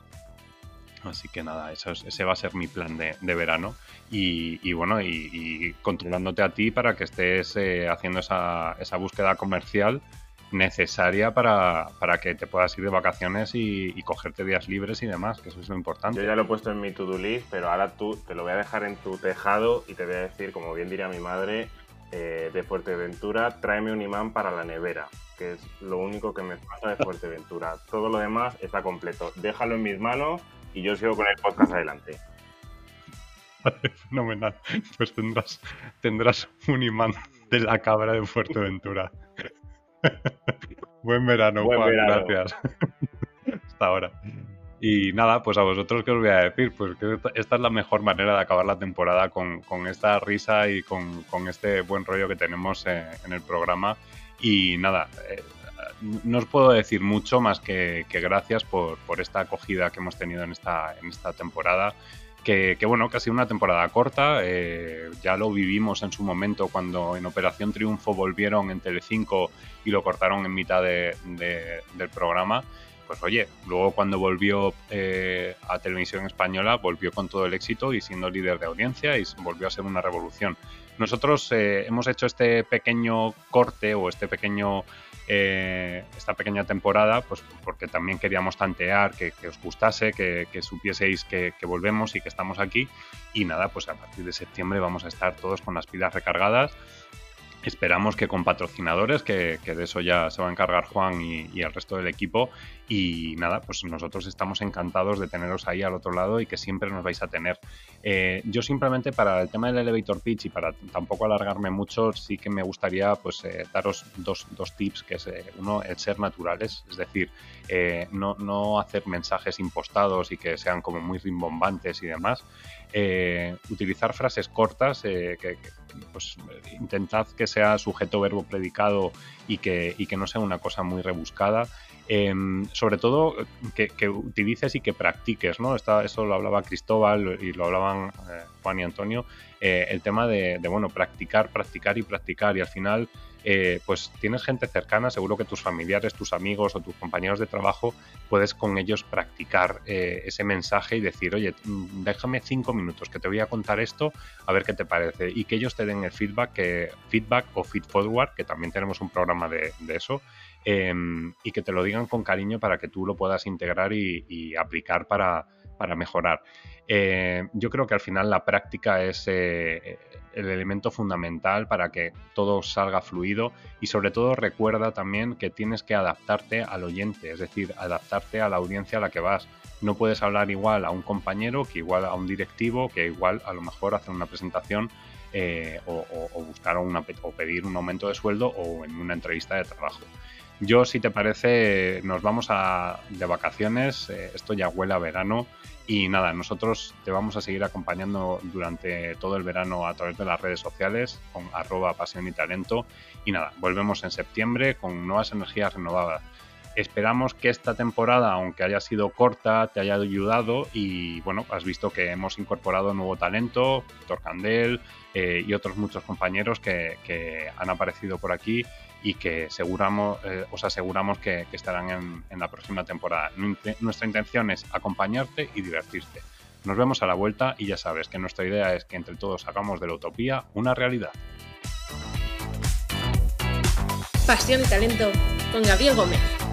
Así que nada, eso es- ese va a ser mi plan de, de verano. Y, y bueno, y, y controlándote a ti para que estés eh, haciendo esa, esa búsqueda comercial necesaria para, para que te puedas ir de vacaciones y, y cogerte días libres y demás, que eso es lo importante. Yo ya lo he puesto en mi to-do list, pero ahora tú te lo voy a dejar en tu tejado y te voy a decir, como bien diría mi madre, eh, de Fuerteventura, tráeme un imán para la nevera, que es lo único que me falta de Fuerteventura. Todo lo demás está completo. Déjalo en mis manos y yo sigo con el podcast adelante. Vale, fenomenal. Pues tendrás, tendrás un imán de la cabra de Fuerteventura. Buen verano, Buen Juan, verano. gracias. Hasta ahora. Y nada, pues a vosotros qué os voy a decir, pues que esta es la mejor manera de acabar la temporada con, con esta risa y con, con este buen rollo que tenemos eh, en el programa. Y nada, eh, no os puedo decir mucho más que, que gracias por, por, esta acogida que hemos tenido en esta, en esta temporada. Que, que, bueno, que ha sido una temporada corta, eh, ya lo vivimos en su momento cuando en Operación Triunfo volvieron en Telecinco y lo cortaron en mitad de, de, del programa. Pues oye, luego cuando volvió eh, a Televisión Española, volvió con todo el éxito y siendo líder de audiencia y volvió a ser una revolución. Nosotros eh, hemos hecho este pequeño corte o este pequeño eh, esta pequeña temporada, pues porque también queríamos tantear, que, que os gustase, que, que supieseis que, que, volvemos y que estamos aquí. Y nada, pues a partir de septiembre vamos a estar todos con las pilas recargadas. Esperamos que con patrocinadores, que, que de eso ya se va a encargar Juan y, el resto del equipo. Y nada, pues nosotros estamos encantados de teneros ahí al otro lado y que siempre nos vais a tener. Eh, yo simplemente para el tema del elevator pitch y para tampoco alargarme mucho, sí que me gustaría pues eh, daros dos, dos, tips, que es eh, uno, el ser naturales, es decir, no, no, hacer mensajes impostados y que sean como muy rimbombantes y demás. Eh, utilizar frases cortas, que, que, pues intentad que sea sujeto, verbo, predicado y que, y que no sea una cosa muy rebuscada. Eh, sobre todo que, utilices y que practiques, ¿no? Esta, eso lo hablaba Cristóbal y lo hablaban eh, Juan y Antonio, eh, el tema de, de, bueno, practicar, practicar y practicar y al final, eh, pues tienes gente cercana, seguro que tus familiares, tus amigos o tus compañeros de trabajo, puedes con ellos practicar ese mensaje y decir, oye, mm, déjame cinco minutos que te voy a contar esto, a ver qué te parece y que ellos te den el feedback, que, feedback o feed forward, que también tenemos un programa de eso, eh, y que te lo digan con cariño para que tú lo puedas integrar y, aplicar para, para mejorar. Eh, yo creo que al final la práctica es eh, el elemento fundamental para que todo salga fluido y sobre todo recuerda también que tienes que adaptarte al oyente, es decir, adaptarte a la audiencia a la que vas. No puedes hablar igual a un compañero que igual a un directivo, que igual a lo mejor hacer una presentación eh, o, buscar o pedir un aumento de sueldo o en una entrevista de trabajo. Yo, si te parece, nos vamos a, de vacaciones. Eh, esto ya huele a verano. Y nada, nosotros te vamos a seguir acompañando durante todo el verano a través de las redes sociales con arroba pasión y talento. Y nada, volvemos en septiembre con nuevas energías renovadas. Esperamos que esta temporada, aunque haya sido corta, te haya ayudado y bueno, has visto que hemos incorporado nuevo talento, Víctor Candel eh, y otros muchos compañeros que, han aparecido por aquí y que aseguramos, eh, os aseguramos que, estarán en, en, la próxima temporada. Nuestra intención es acompañarte y divertirte. Nos vemos a la vuelta y ya sabes que nuestra idea es que entre todos hagamos de la utopía una realidad. Pasión y talento con Gabriel Gómez.